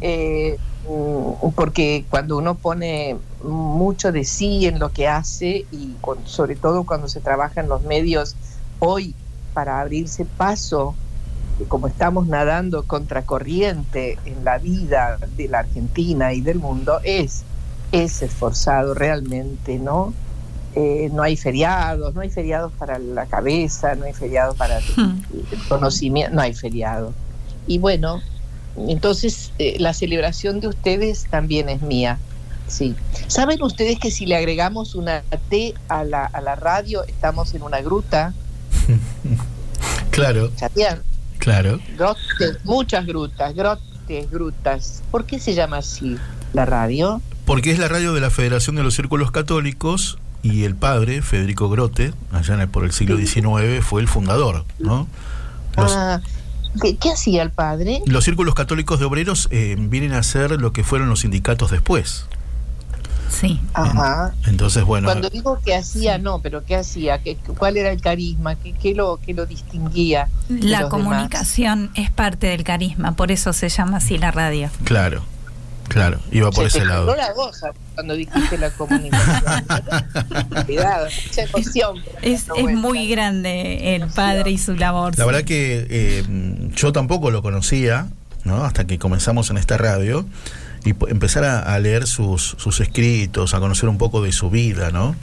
Eh, mm, porque cuando uno pone mucho de sí en lo que hace y con- sobre todo cuando se trabaja en los medios hoy para abrirse paso, como estamos nadando contracorriente en la vida de la Argentina y del mundo, es, es esforzado realmente, ¿no? Eh, no hay feriados, no hay feriados para la cabeza, no hay feriados para el conocimiento, no hay feriado. Y bueno, entonces eh, la celebración de ustedes también es mía. Sí. ¿Saben ustedes que si le agregamos una T a la, a la radio, estamos en una gruta? [laughs] Claro, ¿Sabían? claro. Grotes, muchas grutas, grotes, grutas. ¿Por qué se llama así la radio? Porque es la radio de la Federación de los Círculos Católicos y el padre, Federico Grote, allá en el- por el siglo XIX, fue el fundador, ¿no? Los, Ah, ¿qué, qué hacía el padre? los círculos católicos de obreros eh, vienen a ser lo que fueron los sindicatos después. Sí. Ajá. Entonces, bueno, Cuando digo que hacía, no, pero ¿qué hacía? ¿Qué, ¿Cuál era el carisma? ¿Qué, qué lo, qué lo distinguía? de La los comunicación es parte del carisma, por eso se llama así la radio. claro, claro, iba por? Se ese te lado. la goza cuando dijiste la comunicación. [laughs] Cuidado, mucha emoción. Es, es muy grande el padre y su labor. La sí. verdad que eh, yo tampoco lo conocía, ¿no? Hasta que comenzamos en esta radio y po- empezar a, a leer sus, sus escritos, a conocer un poco de su vida, ¿no?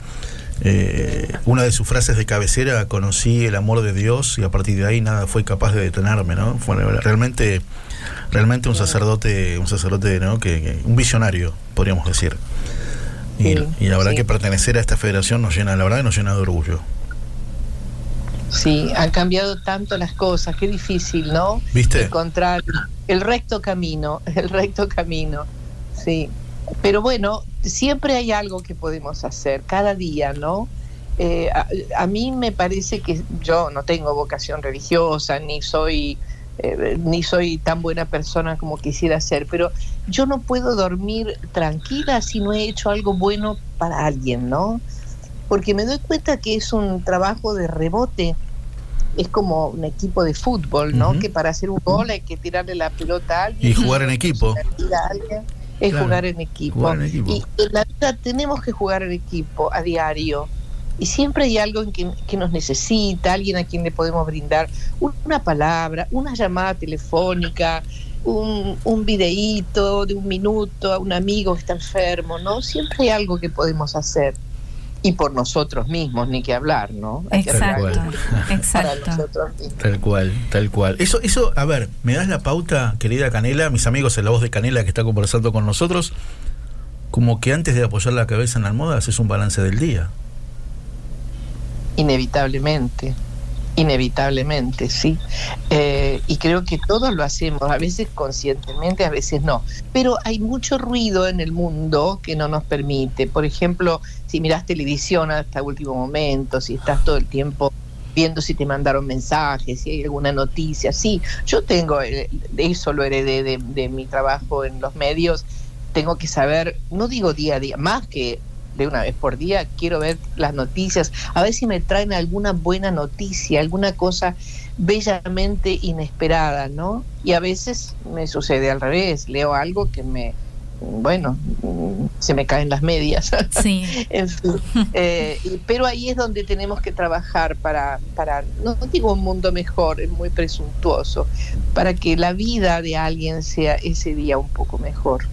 Eh, una de sus frases de cabecera, conocí el amor de Dios y a partir de ahí nada fue capaz de detenerme, ¿no? Fue realmente, realmente un sacerdote, un sacerdote, ¿no? Que, que- un visionario, podríamos decir. Y, Sí, y la verdad sí. que pertenecer a esta federación nos llena, la verdad, nos llena de orgullo. Sí, han cambiado tanto las cosas, qué difícil, ¿no? ¿Viste? Encontrar el recto camino, [laughs] el recto camino, sí. Pero bueno, siempre hay algo que podemos hacer, cada día, ¿no? Eh, a, a mí me parece que yo no tengo vocación religiosa, ni soy, eh, ni soy tan buena persona como quisiera ser, pero yo no puedo dormir tranquila si no he hecho algo bueno para alguien, ¿no? porque me doy cuenta que es un trabajo de rebote. Es como un equipo de fútbol, ¿no? Que para hacer un gol hay que tirarle la pelota a alguien. Y jugar en equipo. a alguien, Es Claro, jugar en equipo. jugar en equipo. Y en la vida tenemos que jugar en equipo a diario. Y siempre hay algo que, que nos necesita, alguien a quien le podemos brindar una palabra, una llamada telefónica, un, un videíto de un minuto a un amigo que está enfermo, ¿no? Siempre hay algo que podemos hacer. Y por nosotros mismos, ni que hablar, ¿no? Hay que Exacto, hacer algo para [laughs] exacto. nosotros mismos. Tal cual, tal cual. Eso, eso, a ver, ¿me das la pauta, querida Canela? Mis amigos en la voz de Canela que está conversando con nosotros, como que antes de apoyar la cabeza en la almohada haces un balance del día. Inevitablemente, inevitablemente, sí. Eh, y creo que todos lo hacemos, a veces conscientemente, a veces no. Pero hay mucho ruido en el mundo que no nos permite. Por ejemplo, si miras televisión hasta último momento, si estás todo el tiempo viendo si te mandaron mensajes, si hay alguna noticia. Sí, yo tengo, eh, eso lo heredé de, de mi trabajo en los medios, tengo que saber, no digo día a día, más que de una vez por día, quiero ver las noticias, a ver si me traen alguna buena noticia, alguna cosa bellamente inesperada, ¿no? Y a veces me sucede al revés, leo algo que me, bueno, se me caen las medias. Sí. [laughs] en fin, eh, pero ahí es donde tenemos que trabajar para, para, no digo un mundo mejor, es muy presuntuoso, para que la vida de alguien sea ese día un poco mejor.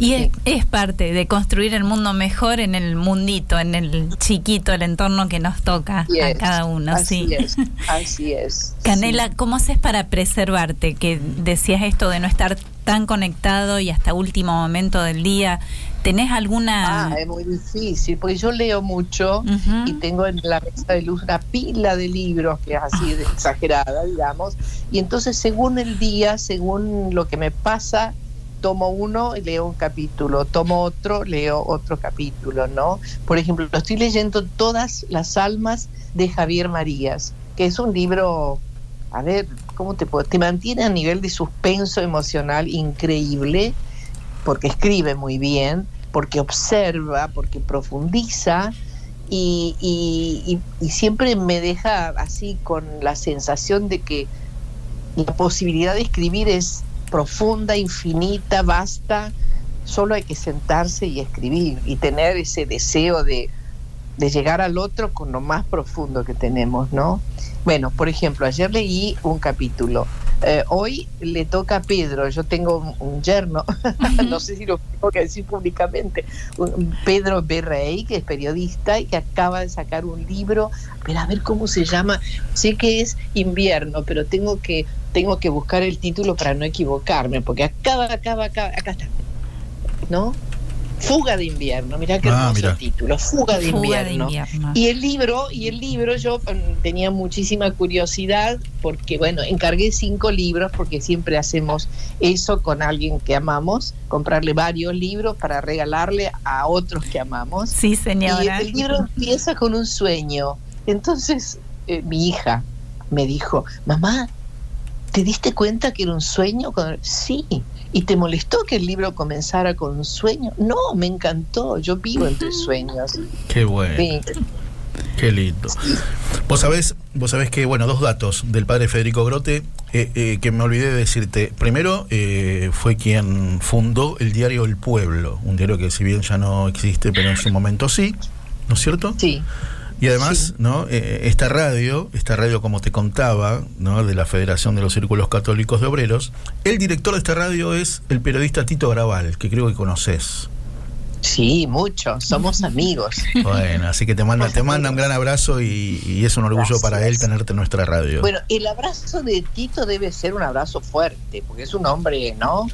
Y es, es parte de construir el mundo mejor en el mundito, en el chiquito, el entorno que nos toca a cada uno. así sí. es, [laughs] así es. Canela, ¿cómo haces para preservarte? Que decías esto de no estar tan conectado y hasta último momento del día. ¿Tenés alguna...? Ah, es muy difícil, porque yo leo mucho y tengo en la mesa de luz una pila de libros que es así de exagerada, digamos, y entonces según el día, según lo que me pasa, tomo uno y leo un capítulo, tomo otro, leo otro capítulo, ¿no? Por ejemplo, estoy leyendo Todas las almas de Javier Marías, que es un libro, a ver, ¿cómo te puedo? Te mantiene a nivel de suspenso emocional increíble, porque escribe muy bien, porque observa, porque profundiza y, y- siempre me deja así con la sensación de que la posibilidad de escribir es profunda, infinita, vasta, solo hay que sentarse y escribir y tener ese deseo de, de llegar al otro con lo más profundo que tenemos, ¿no? Bueno, por ejemplo, ayer leí un capítulo. Eh, hoy le toca a Pedro, yo tengo un, yerno, [laughs] no sé si lo tengo que decir públicamente, Pedro Berrey, que es periodista y que acaba de sacar un libro, pero a ver cómo se llama, sé que es invierno, pero tengo que, tengo que buscar el título para no equivocarme, porque acaba, acaba, acaba, acá está, ¿no? Fuga de invierno, mira qué Ah, hermoso título, Fuga de Fuga de invierno. invierno. Y el libro, y el libro yo mm, tenía muchísima curiosidad porque bueno, encargué cinco libros porque siempre hacemos eso con alguien que amamos, comprarle varios libros para regalarle a otros que amamos. Sí, señora. Y el libro empieza con un sueño. Entonces eh, mi hija me dijo, mamá, ¿te diste cuenta que era un sueño? Sí. ¿Y te molestó que el libro comenzara con un sueño? No, me encantó. Yo vivo entre sueños. Qué bueno. Sí. Qué lindo. Vos sabés, vos sabés que, bueno, dos datos del padre Federico Grote eh, eh, que me olvidé de decirte. Primero, eh, fue quien fundó el diario El Pueblo, un diario que si bien ya no existe, pero en su momento sí, ¿no es cierto? Sí. Y además, ¿no? Eh, esta radio, esta radio como te contaba, ¿no? de la Federación de los Círculos Católicos de Obreros, el director de esta radio es el periodista Tito Graval, que creo que conoces. Sí, mucho. Somos [laughs] amigos. Bueno, así que te manda, te manda un gran abrazo y, y es un orgullo para él tenerte en nuestra radio. Bueno, el abrazo de Tito debe ser un abrazo fuerte, porque es un hombre, ¿no?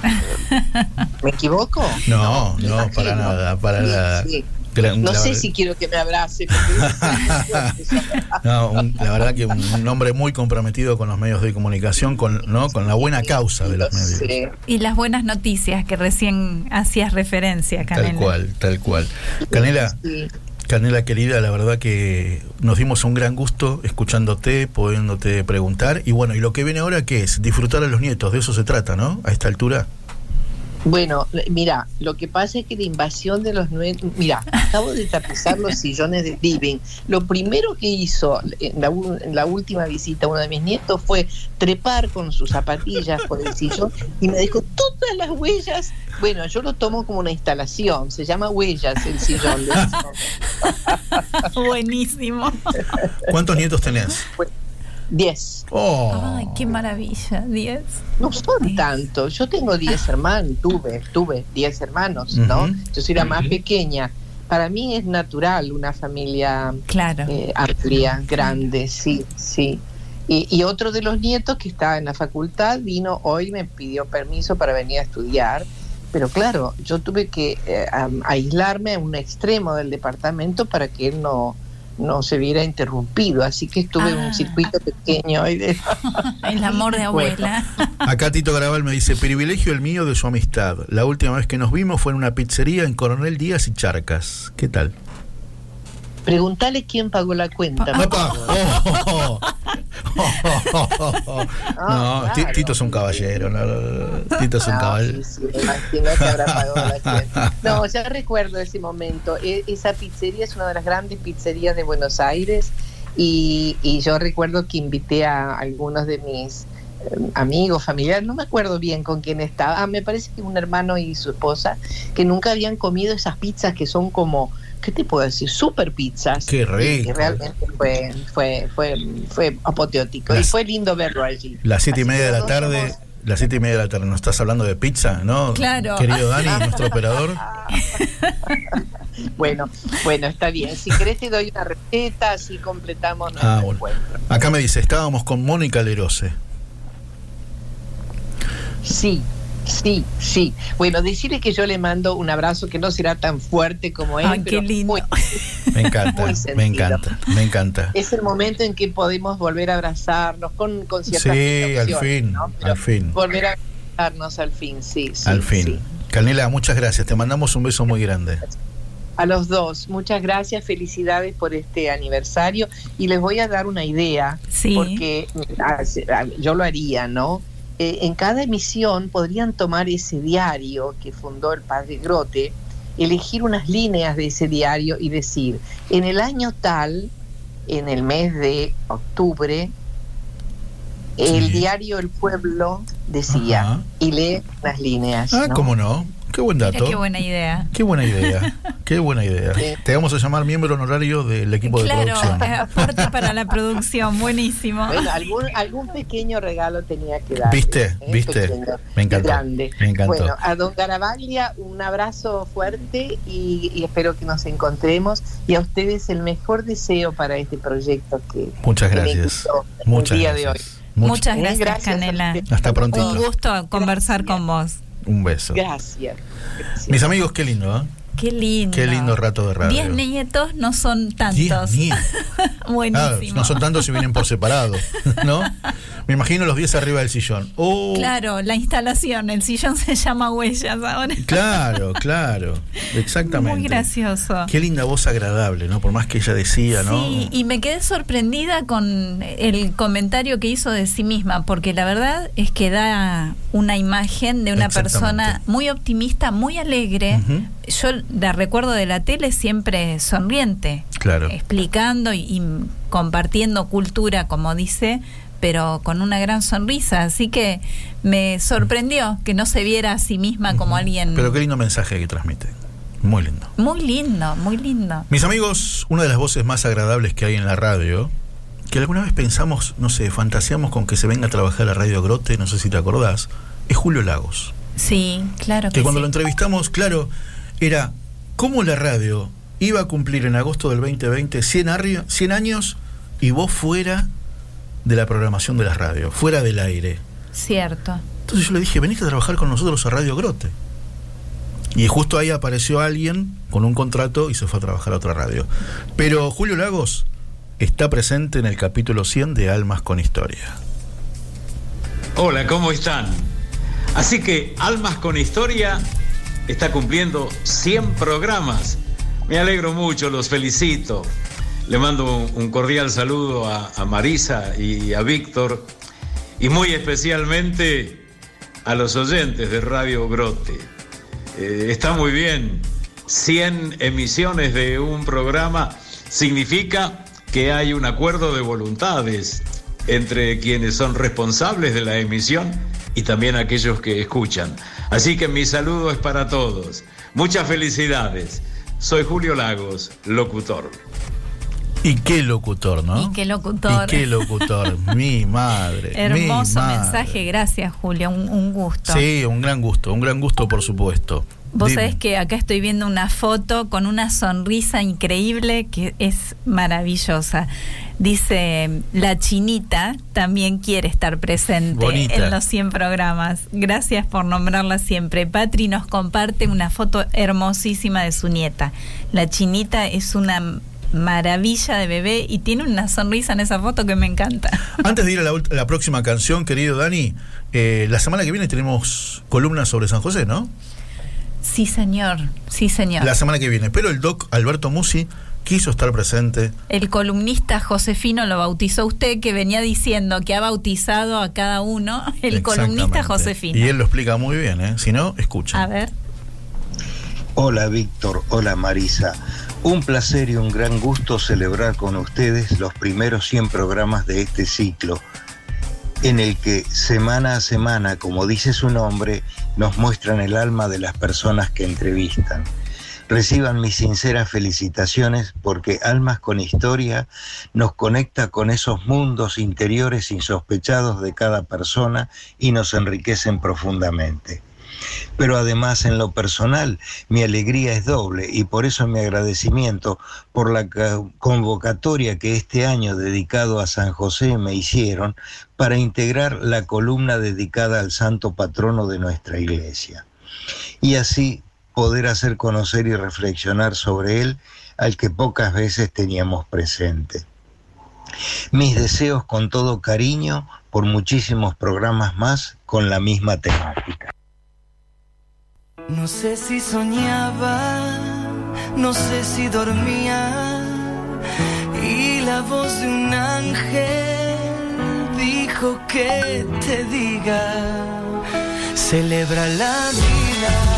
[laughs] ¿Me equivoco? no, no, para nada, para Sí, nada. sí. Gra- No sé si quiero que me abrace. [laughs] [laughs] no, un- la verdad que un, un hombre muy comprometido con los medios de comunicación, con, ¿no? con la buena causa de los medios. Y las buenas noticias que recién hacías referencia, Canela. Tal cual, tal cual. Canela, Canela querida, la verdad que nos dimos un gran gusto escuchándote, pudiéndote preguntar. Y bueno, y lo que viene ahora, ¿qué es? Disfrutar a los nietos, de eso se trata, ¿no? A esta altura. Bueno, mira, lo que pasa es que la invasión de los nueve, mira, acabo de tapizar los sillones de living. Lo primero que hizo en la, u- en la última visita a uno de mis nietos fue trepar con sus zapatillas por el sillón y me dijo todas las huellas. Bueno, yo lo tomo como una instalación, se llama huellas el sillón. [laughs] Buenísimo. ¿Cuántos nietos tenés? Diez. Oh. Ay, qué maravilla, 10. No son tantos. Yo tengo 10 hermanos, tuve, tuve 10 hermanos, ¿no? Yo soy la más pequeña. Para mí es natural una familia Claro. eh, amplia, grande, sí, sí. Y, y otro de los nietos que está en la facultad vino hoy, me pidió permiso para venir a estudiar. Pero claro, yo tuve que eh, aislarme a un extremo del departamento para que él no, no se viera interrumpido. Así que estuve en Ah. un circuito pequeño hoy de... [laughs] El amor de abuela. [laughs] Acá Tito Garabal me dice, privilegio el mío de su amistad. La última vez que nos vimos fue en una pizzería en Coronel Díaz y Charcas. ¿Qué tal? Preguntale quién pagó la cuenta. por favor. no, Ti- Tito es un caballero. no, no, no, Tito es un No, caballero. sí, sí, habrá pagado la cuenta. No, ya recuerdo ese momento. E- esa pizzería es una de las grandes pizzerías de Buenos Aires y, y yo recuerdo que invité a algunos de mis eh, amigos, familiares, no me acuerdo bien con quién estaba. Ah, me parece que un hermano y su esposa que nunca habían comido esas pizzas que son como, ¿qué te puedo decir? Super pizzas. Qué rico. Y que realmente fue, fue, fue, fue apoteótico y fue lindo verlo allí. Las siete y media de la tarde. somos- Las siete y media de la tarde, ¿no estás hablando de pizza, no? Claro. Querido [laughs] Dani, nuestro operador. [laughs] Bueno, bueno, está bien. Si querés te doy una receta, así completamos nuestro Ah, bueno. encuentro. Acá me dice, estábamos con Mónica Lerose. Sí, sí, sí. Bueno, decirle que yo le mando un abrazo que no será tan fuerte como él, Ay, qué pero lindo. muy- [laughs] Me encanta, Muy me encanta, me encanta. es el momento en que podemos volver a abrazarnos con, con Sí, ciertas al fin, ¿no? al fin, Volver a abrazarnos al fin, sí, sí, al fin. sí. Canela, muchas gracias. Te mandamos un beso muy grande. A los dos, muchas gracias, felicidades por este aniversario y les voy a dar una idea, Sí. porque ah, ah, yo lo haría, ¿no? Eh, en cada emisión podrían tomar ese diario que fundó el padre Grote, elegir unas líneas de ese diario y decir, en el año tal, en el mes de octubre, el Sí. diario El Pueblo decía, Ajá. y lee unas líneas. Ah, ¿no? cómo no. Qué buen dato. Mira qué buena idea. Qué buena idea. [laughs] Qué buena idea. Te vamos a llamar miembro honorario del equipo de Claro, producción. eh, [laughs] aporte para la producción, buenísimo. Bueno, algún, algún pequeño regalo tenía que dar. ¿Viste? ¿Viste? Me encantó. Grande. Me encantó. Bueno, a don Garabaglia un abrazo fuerte y, y espero que nos encontremos. Y a ustedes el mejor deseo para este proyecto que Muchas gracias. Muchas el día gracias. de hoy. Much- Muchas Eh, gracias, Canela. Hasta prontito. Un gusto conversar con vos. Un beso. Gracias. Mis amigos, qué lindo, ¿eh? Qué lindo. Qué lindo rato de radio. Diez nietos no son tantos. Diez. Ah, [laughs] Buenísimo. no son tantos si vienen por separado, ¿no? Me imagino los 10 arriba del sillón. Oh, Claro, la instalación, el sillón se llama Huellas ahora. claro, [laughs] claro. Exactamente. Muy gracioso. Qué linda voz agradable, ¿no? Por más que ella decía, ¿no? Sí, y me quedé sorprendida con el comentario que hizo de sí misma, porque la verdad es que da una imagen de una persona muy optimista, muy alegre. Ujú. Yo la recuerdo de la tele siempre sonriente, Claro. explicando y, y compartiendo cultura, como dice, pero con una gran sonrisa. Así que me sorprendió que no se viera a sí misma como alguien Pero qué lindo mensaje que transmite. Muy lindo. muy lindo, muy lindo. Mis amigos, una de las voces más agradables que hay en la radio, que alguna vez pensamos, no sé, fantaseamos con que se venga a trabajar a la radio Grote, no sé si te acordás, es Julio Lagos. Sí, claro Que que, cuando sí. lo entrevistamos, claro, era cómo la radio iba a cumplir en agosto del 2020 100, arri- 100 años y vos fuera de la programación de la radio, fuera del aire. Cierto. Entonces yo le dije, venite a trabajar con nosotros a Radio Grote. Y justo ahí apareció alguien con un contrato y se fue a trabajar a otra radio. Pero Julio Lagos está presente en el capítulo 100 de Almas con Historia. Hola, ¿cómo están? Así que Almas con Historia está cumpliendo 100 programas. Me alegro mucho, los felicito. Le mando un, cordial saludo a, a Marisa y a Víctor y muy especialmente a los oyentes de Radio Grote. Eh, está muy bien. 100 emisiones de un programa significa que hay un acuerdo de voluntades entre quienes son responsables de la emisión y también aquellos que escuchan. Así que mi saludo es para todos. Muchas felicidades. Soy Julio Lagos, locutor. Y qué locutor, ¿no? Y qué locutor. Y qué locutor, [laughs] mi madre. Hermoso mi madre. mensaje, gracias Julio, un, un gusto. Sí, un gran gusto, un gran gusto por supuesto. Vos Dime. sabés que acá estoy viendo una foto con una sonrisa increíble que es maravillosa. Dice, la chinita también quiere estar presente Bonita. en los 100 programas. Gracias por nombrarla siempre. Patri nos comparte una foto hermosísima de su nieta. La chinita es una maravilla de bebé y tiene una sonrisa en esa foto que me encanta. [laughs] Antes de ir a la, la próxima canción, querido Dani, eh, la semana que viene tenemos columnas sobre San José, ¿no? Sí, señor. Sí, señor. La semana que viene. Pero el doc Alberto Musi quiso estar presente. El columnista Josefino lo bautizó usted, que venía diciendo que ha bautizado a cada uno. El columnista. Josefino. Y él lo explica muy bien, ¿eh? Si no, escucha. A ver. Hola Víctor, hola Marisa. Un placer y un gran gusto celebrar con ustedes los primeros 100 programas de este ciclo, en el que semana a semana, como dice su nombre, nos muestran el alma de las personas que entrevistan. Reciban mis sinceras felicitaciones porque Almas con Historia nos conecta con esos mundos interiores insospechados de cada persona y nos enriquecen profundamente. Pero además en lo personal mi alegría es doble y por eso mi agradecimiento por la ca- convocatoria que este año dedicado a San José me hicieron para integrar la columna dedicada al santo patrono de nuestra iglesia. Y así poder hacer conocer y reflexionar sobre él al que pocas veces teníamos presente. Mis deseos con todo cariño por muchísimos programas más con la misma temática. No sé si soñaba, no sé si dormía y la voz de un ángel dijo que te diga, celebra la vida.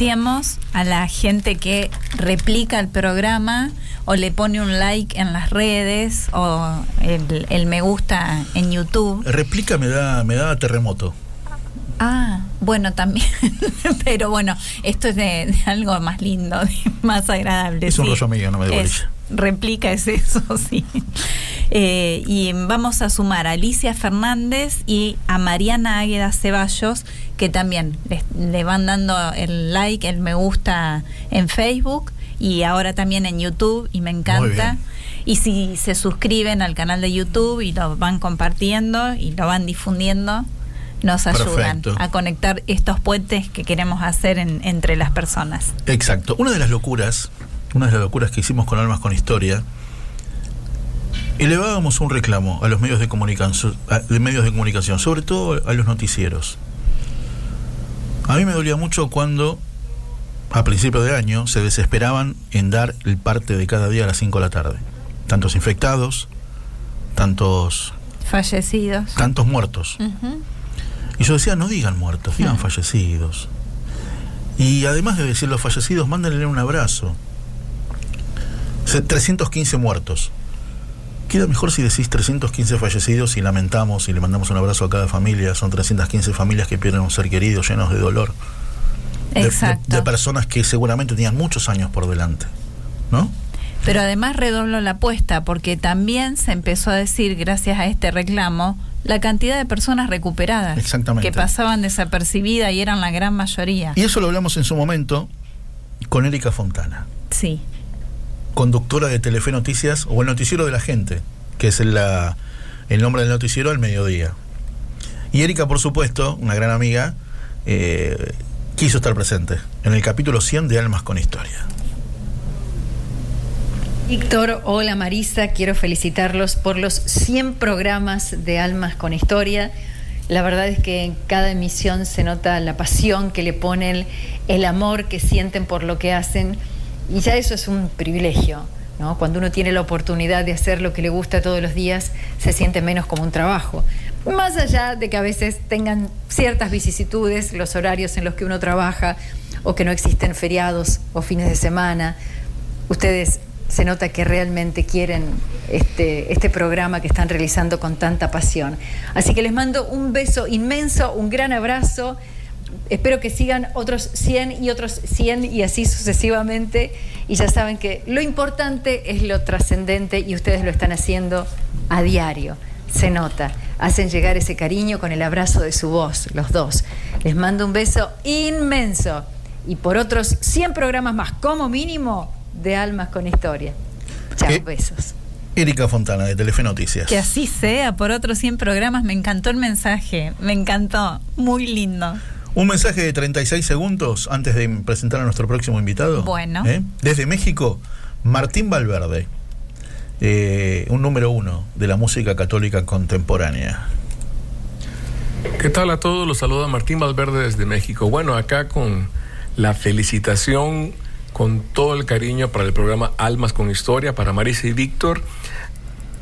Agradecíamos a la gente que replica el programa o le pone un like en las redes o el, el me gusta en YouTube. Replica me da, me da terremoto. Ah, bueno, también. [laughs] Pero bueno, esto es de, de algo más lindo, de más agradable. Es un rollo mío, no me dé Es-. Replica es eso, [laughs] sí. Eh, y vamos a sumar a Alicia Fernández y a Mariana Águeda Ceballos, que también les- le van dando el like, el me gusta en Facebook y ahora también en YouTube, y me encanta. Y si se suscriben al canal de YouTube y lo van compartiendo y lo van difundiendo, nos ayudan Perfecto. a conectar estos puentes que queremos hacer en- entre las personas. Exacto. Una de las locuras, una de las locuras que hicimos con Almas con Historia, elevábamos un reclamo a los medios de comunicación, a- de medios de comunicación, sobre todo a los noticieros. A mí me dolía mucho cuando a principio de año se desesperaban en dar el parte de cada día a las 5 de la tarde. Tantos infectados, tantos Fallecidos. tantos muertos. Y yo decía, no digan muertos, digan fallecidos. Y además de decir los fallecidos, mándenle un abrazo. Se- 315 muertos. Queda mejor si decís 315 fallecidos y lamentamos y le mandamos un abrazo a cada familia. Son 315 familias que pierden un ser querido llenos de dolor. De- de- Exacto. de personas que seguramente tenían muchos años por delante. ¿No? Pero además redoblo la apuesta porque también se empezó a decir, gracias a este reclamo, la cantidad de personas recuperadas Exactamente. que pasaban desapercibidas y eran la gran mayoría. Y eso lo hablamos en su momento con Erika Fontana. Sí. Conductora de Telefe Noticias o el noticiero de la gente, que es el, nombre del noticiero al mediodía. Y Erika, por supuesto, una gran amiga, eh, quiso estar presente en el capítulo 100 de Almas con Historia. Víctor, hola Marisa, quiero felicitarlos por los 100 programas de Almas con Historia. La verdad es que en cada emisión se nota la pasión que le ponen, el amor que sienten por lo que hacen y ya eso es un privilegio. ¿no? Cuando uno tiene la oportunidad de hacer lo que le gusta todos los días, se siente menos como un trabajo. Más allá de que a veces tengan ciertas vicisitudes, los horarios en los que uno trabaja, o que no existen feriados o fines de semana, ustedes se nota que realmente quieren este, este programa que están realizando con tanta pasión. Así que les mando un beso inmenso, un gran abrazo. Espero que sigan otros 100 y otros 100 y así sucesivamente. Y ya saben que lo importante es lo trascendente y ustedes lo están haciendo a diario. Se nota. Hacen llegar ese cariño con el abrazo de su voz, los dos. Les mando un beso inmenso. Y por otros 100 programas más, como mínimo, de Almas con Historia. Chao, Eh, besos. Erika Fontana, de Telefe Noticias. Que así sea, por otros 100 programas, me encantó el mensaje, me encantó, muy lindo. Un mensaje de 36 segundos antes de presentar a nuestro próximo invitado. Bueno. ¿Eh? Desde México, Martín Valverde, eh, un número uno de la música católica contemporánea. ¿Qué tal a todos? Los saluda Martín Valverde desde México. Bueno, acá con la felicitación, con todo el cariño para el programa Almas con Historia, para Marisa y Víctor.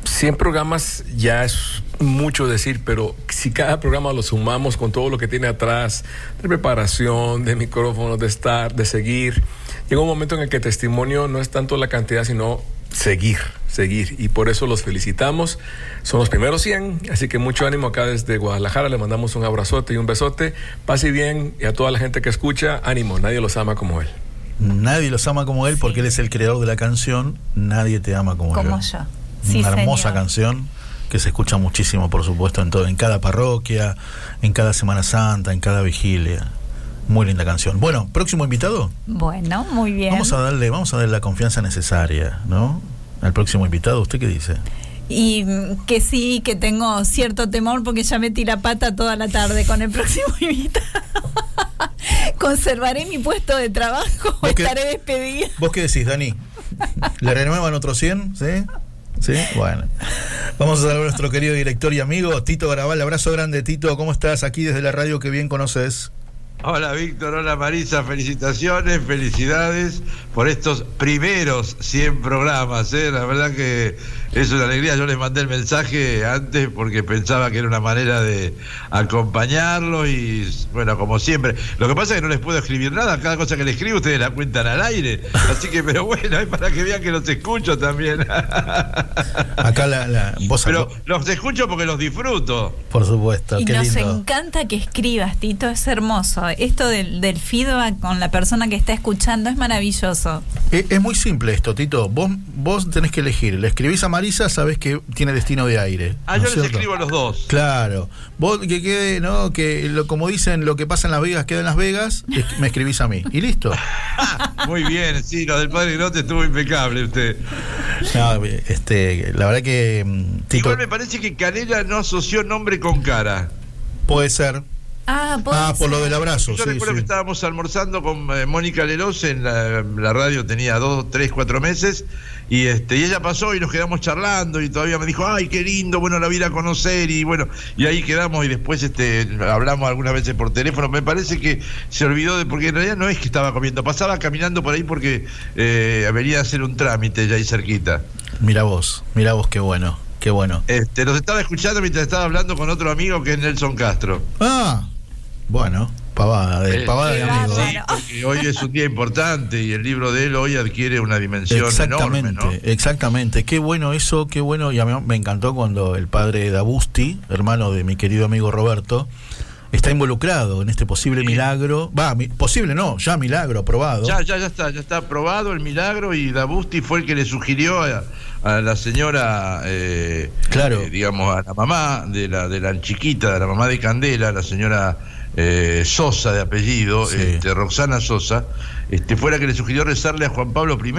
100 programas ya es mucho decir, pero si cada programa lo sumamos con todo lo que tiene atrás, de preparación, de micrófonos, de estar, de seguir, llega un momento en el que testimonio no es tanto la cantidad, sino seguir, seguir. Y por eso los felicitamos. Son los primeros 100, así que mucho ánimo acá desde Guadalajara. Le mandamos un abrazote y un besote. Pase bien y a toda la gente que escucha, ánimo, nadie los ama como él. Nadie los ama como él porque él es el creador de la canción Nadie te ama como, Como él. yo. Sí, Una hermosa señor. canción que se escucha muchísimo, por supuesto, en todo, en cada parroquia, en cada Semana Santa, en cada vigilia. Muy linda canción. Bueno, próximo invitado. Bueno, muy bien. Vamos a darle, vamos a darle la confianza necesaria, ¿no? Al próximo invitado. ¿Usted qué dice? Y mm, que sí, que tengo cierto temor porque ya metí la pata toda la tarde con el próximo [laughs] invitado. Conservaré mi puesto de trabajo, ¿Vos qué- estaré despedida. ¿Vos qué decís, Dani? ¿Le renuevan otros 100? ¿Sí? ¿Sí? Bueno. Vamos a saludar a nuestro querido director y amigo Tito Garabal. Abrazo grande, Tito. ¿Cómo estás? Aquí desde la radio que bien conoces. Hola Víctor, hola Marisa, felicitaciones, felicidades por estos primeros 100 programas. ¿eh? La verdad que es una alegría. Yo les mandé el mensaje antes porque pensaba que era una manera de acompañarlo y bueno, como siempre. Lo que pasa es que no les puedo escribir nada. Cada cosa que les escribo ustedes la cuentan al aire. Así que, pero bueno, es para que vean que los escucho también. [laughs] Acá la, la voz Pero los escucho porque los disfruto. Por supuesto, Y qué nos lindo. encanta que escribas, Tito, es hermoso. Esto del, del feedback con la persona que está escuchando es maravilloso. Eh, Es muy simple esto, Tito. Vos, vos tenés que elegir. Le escribís a Marisa, sabés que tiene destino de aire. Ah, ¿no yo es les cierto? escribo a los dos. Claro. Vos que quede, ¿no? Que lo, como dicen, lo que pasa en Las Vegas queda en Las Vegas, es- me escribís a mí. Y listo. [laughs] Muy bien, sí, lo del padre Grote estuvo impecable usted. No, este, la verdad que mm, Tito Igual me parece que Canela no asoció nombre con cara. puede ser. Ah, Ah, por lo del abrazo, Yo sí, recuerdo sí. que estábamos almorzando con eh, Mónica Leros en la, la radio, tenía dos, tres, cuatro meses, y este y ella pasó y nos quedamos charlando y todavía me dijo, ay, qué lindo, bueno, la voy a ir a conocer, y bueno, y ahí quedamos y después este hablamos algunas veces por teléfono, me parece que se olvidó de, porque en realidad no es que estaba comiendo, pasaba caminando por ahí porque eh, venía a hacer un trámite ya ahí cerquita. Mira vos, mira vos, qué bueno, qué bueno. Este, los estaba escuchando mientras estaba hablando con otro amigo que es Nelson Castro. Ah, bueno, pavada de, Eh, pavada de amigo. Sí, porque hoy es un día importante y el libro de él hoy adquiere una dimensión Exactamente, enorme, ¿no? exactamente. Qué bueno eso, qué bueno. Y a mí me encantó cuando el padre Dabusti, hermano de mi querido amigo Roberto, está involucrado en este posible milagro. Va, mi- posible no, ya milagro aprobado. Ya, ya, ya está, ya está aprobado el milagro y Dabusti fue el que le sugirió a, a la señora, eh, Claro. eh, digamos, a la mamá de la, de la chiquita, de la mamá de Candela, la señora eh, Sosa de apellido, Sí. este, Roxana Sosa, este, fue la que le sugirió rezarle a Juan Pablo I.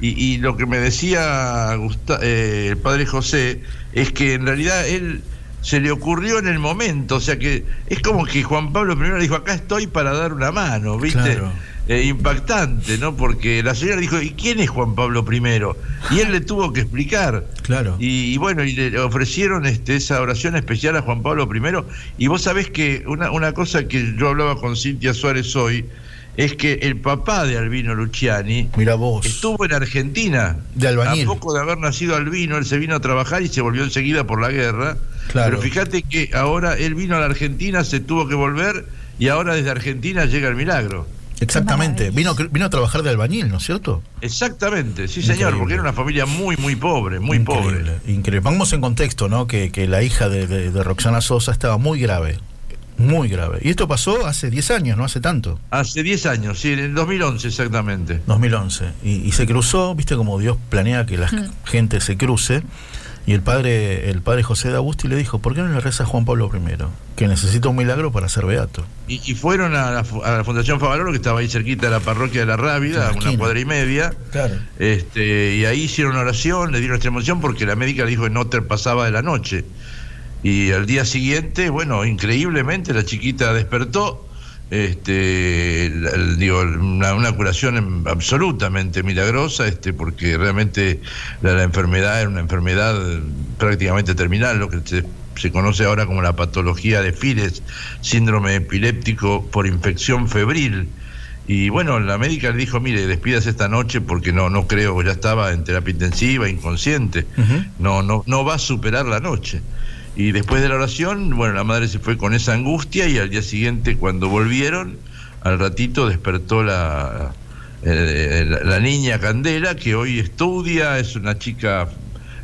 Y, y lo que me decía Gusta- eh, el padre José es que en realidad él se le ocurrió en el momento, o sea que es como que Juan Pablo I le dijo, acá estoy para dar una mano, ¿viste? Claro. Eh, impactante, ¿no? Porque la señora dijo, ¿y quién es Juan Pablo I? Y él le tuvo que explicar. Claro. Y, y bueno, y le ofrecieron este, esa oración especial a Juan Pablo I. Y vos sabés que una, una cosa que yo hablaba con Cintia Suárez hoy es que el papá de Albino Luciani Mira vos. estuvo en Argentina. De albañil. A poco de haber nacido Albino, él se vino a trabajar y se volvió enseguida por la guerra. Claro. Pero fíjate que ahora él vino a la Argentina, se tuvo que volver y ahora desde Argentina llega el milagro. Exactamente. Vino, vino a trabajar de albañil, ¿no es cierto? Exactamente, sí señor, Increíble. porque era una familia muy, muy pobre, muy pobre. Increíble, increíble. Pongamos en contexto, ¿no? Que, que la hija de, de- de Roxana Sosa estaba muy grave. Muy grave. Y esto pasó hace 10 años, no hace tanto. Hace 10 años, sí, en el 2011 exactamente. 2011. Y, y se cruzó, viste como Dios planea que la Mm. gente se cruce. Y el padre, el padre José de Agusti le dijo, ¿por qué no le reza a Juan Pablo I? Que necesita un milagro para ser beato. Y, y fueron a la, fu- a la Fundación Favaloro, que estaba ahí cerquita de la parroquia de la Rábida, a una cuadra y media. Claro. Este, y ahí hicieron oración, le dieron extrema unción porque la médica le dijo que no te pasaba de la noche. Y al día siguiente, bueno, increíblemente la chiquita despertó, este, el- digo, una, una curación absolutamente milagrosa, este, porque realmente la, la enfermedad era una enfermedad prácticamente terminal, lo que se, se conoce ahora como la patología de Files, síndrome epiléptico por infección febril. Y bueno, la médica le dijo, mire, despídase esta noche porque no, no creo, ya estaba en terapia intensiva, inconsciente, no, no, no va a superar la noche. Y después de la oración, bueno, la madre se fue con esa angustia y al día siguiente cuando volvieron, al ratito despertó la, eh, la, la niña Candela, que hoy estudia, es una chica,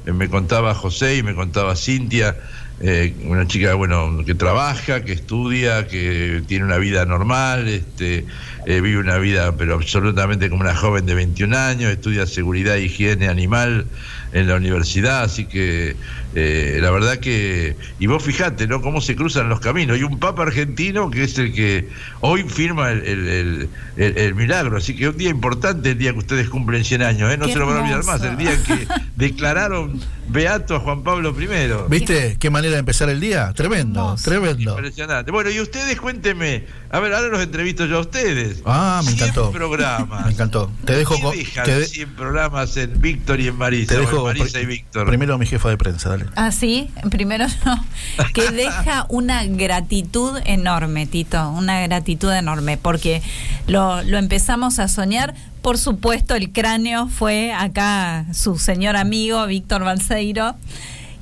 eh, me contaba José y me contaba Cintia, eh, una chica, bueno, que trabaja, que estudia, que tiene una vida normal, este, eh, vive una vida, pero absolutamente como una joven de 21 años, estudia seguridad higiene animal en la universidad, así que eh, la verdad que, y vos fijate, ¿no? Cómo se cruzan los caminos. Y un papa argentino que es el que hoy firma el, el- el- el- el milagro, así que un día importante el día que ustedes cumplen 100 años, ¿eh? No Qué se lo van a olvidar más, el día que [laughs] declararon beato a Juan Pablo I. ¿Viste qué manera de empezar el día? Tremendo, tremendo. Impresionante. Bueno, y ustedes cuéntenme, a ver, ahora los entrevisto yo a ustedes. Ah, me 100 encantó. programas. Me encantó. Te dejo ¿Qué con. dejan te de- 100 programas en Víctor y en Marisa? te o dejo en Marisa pri- y Víctor. primero a mi jefa de prensa, dale. Ah, sí, primero [laughs] yo, que deja una gratitud enorme, Tito, una gratitud enorme, porque lo, lo empezamos a soñar. Por supuesto, el cráneo fue acá su señor amigo, Víctor Balseiro.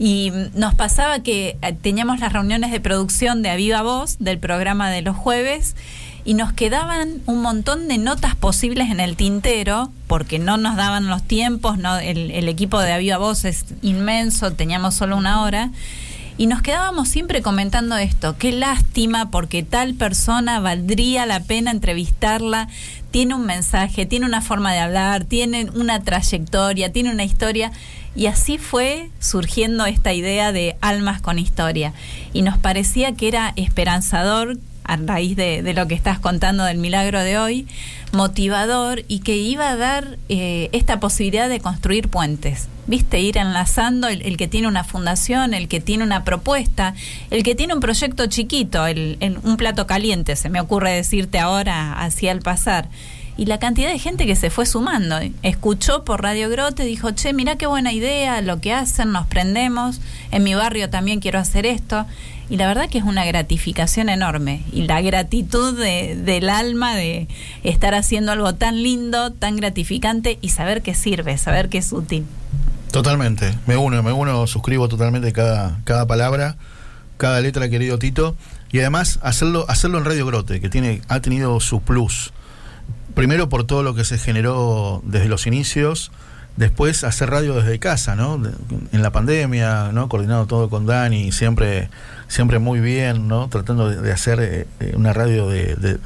Y nos pasaba que eh, teníamos las reuniones de producción de Aviva Voz, del programa de los jueves, y nos quedaban un montón de notas posibles en el tintero, porque no nos daban los tiempos, no, el, el equipo de Aviva Voz es inmenso, teníamos solo una hora. Y nos quedábamos siempre comentando esto, qué lástima porque tal persona valdría la pena entrevistarla, tiene un mensaje, tiene una forma de hablar, tiene una trayectoria, tiene una historia. Y así fue surgiendo esta idea de almas con historia. Y nos parecía que era esperanzador a raíz de, de lo que estás contando del milagro de hoy, motivador y que iba a dar eh, esta posibilidad de construir puentes. ¿Viste? Ir enlazando el, el que tiene una fundación, el que tiene una propuesta, el que tiene un proyecto chiquito, el, el- un plato caliente, se me ocurre decirte ahora, así al pasar. Y la cantidad de gente que se fue sumando. Escuchó por Radio Grote, dijo, che, mirá qué buena idea, lo que hacen, nos prendemos, en mi barrio también quiero hacer esto. Y la verdad que es una gratificación enorme. Y la gratitud de- del alma de estar haciendo algo tan lindo, tan gratificante y saber que sirve, saber que es útil. Totalmente, me uno, me uno, suscribo totalmente cada, cada palabra, cada letra, querido Tito, y además hacerlo, hacerlo en Radio Grote, que tiene, ha tenido su plus. Primero por todo lo que se generó desde los inicios, después hacer radio desde casa, ¿no? En la pandemia, ¿no? Coordinado todo con Dani, siempre, siempre muy bien, ¿no? Tratando de, hacer eh, eh, una radio de, de-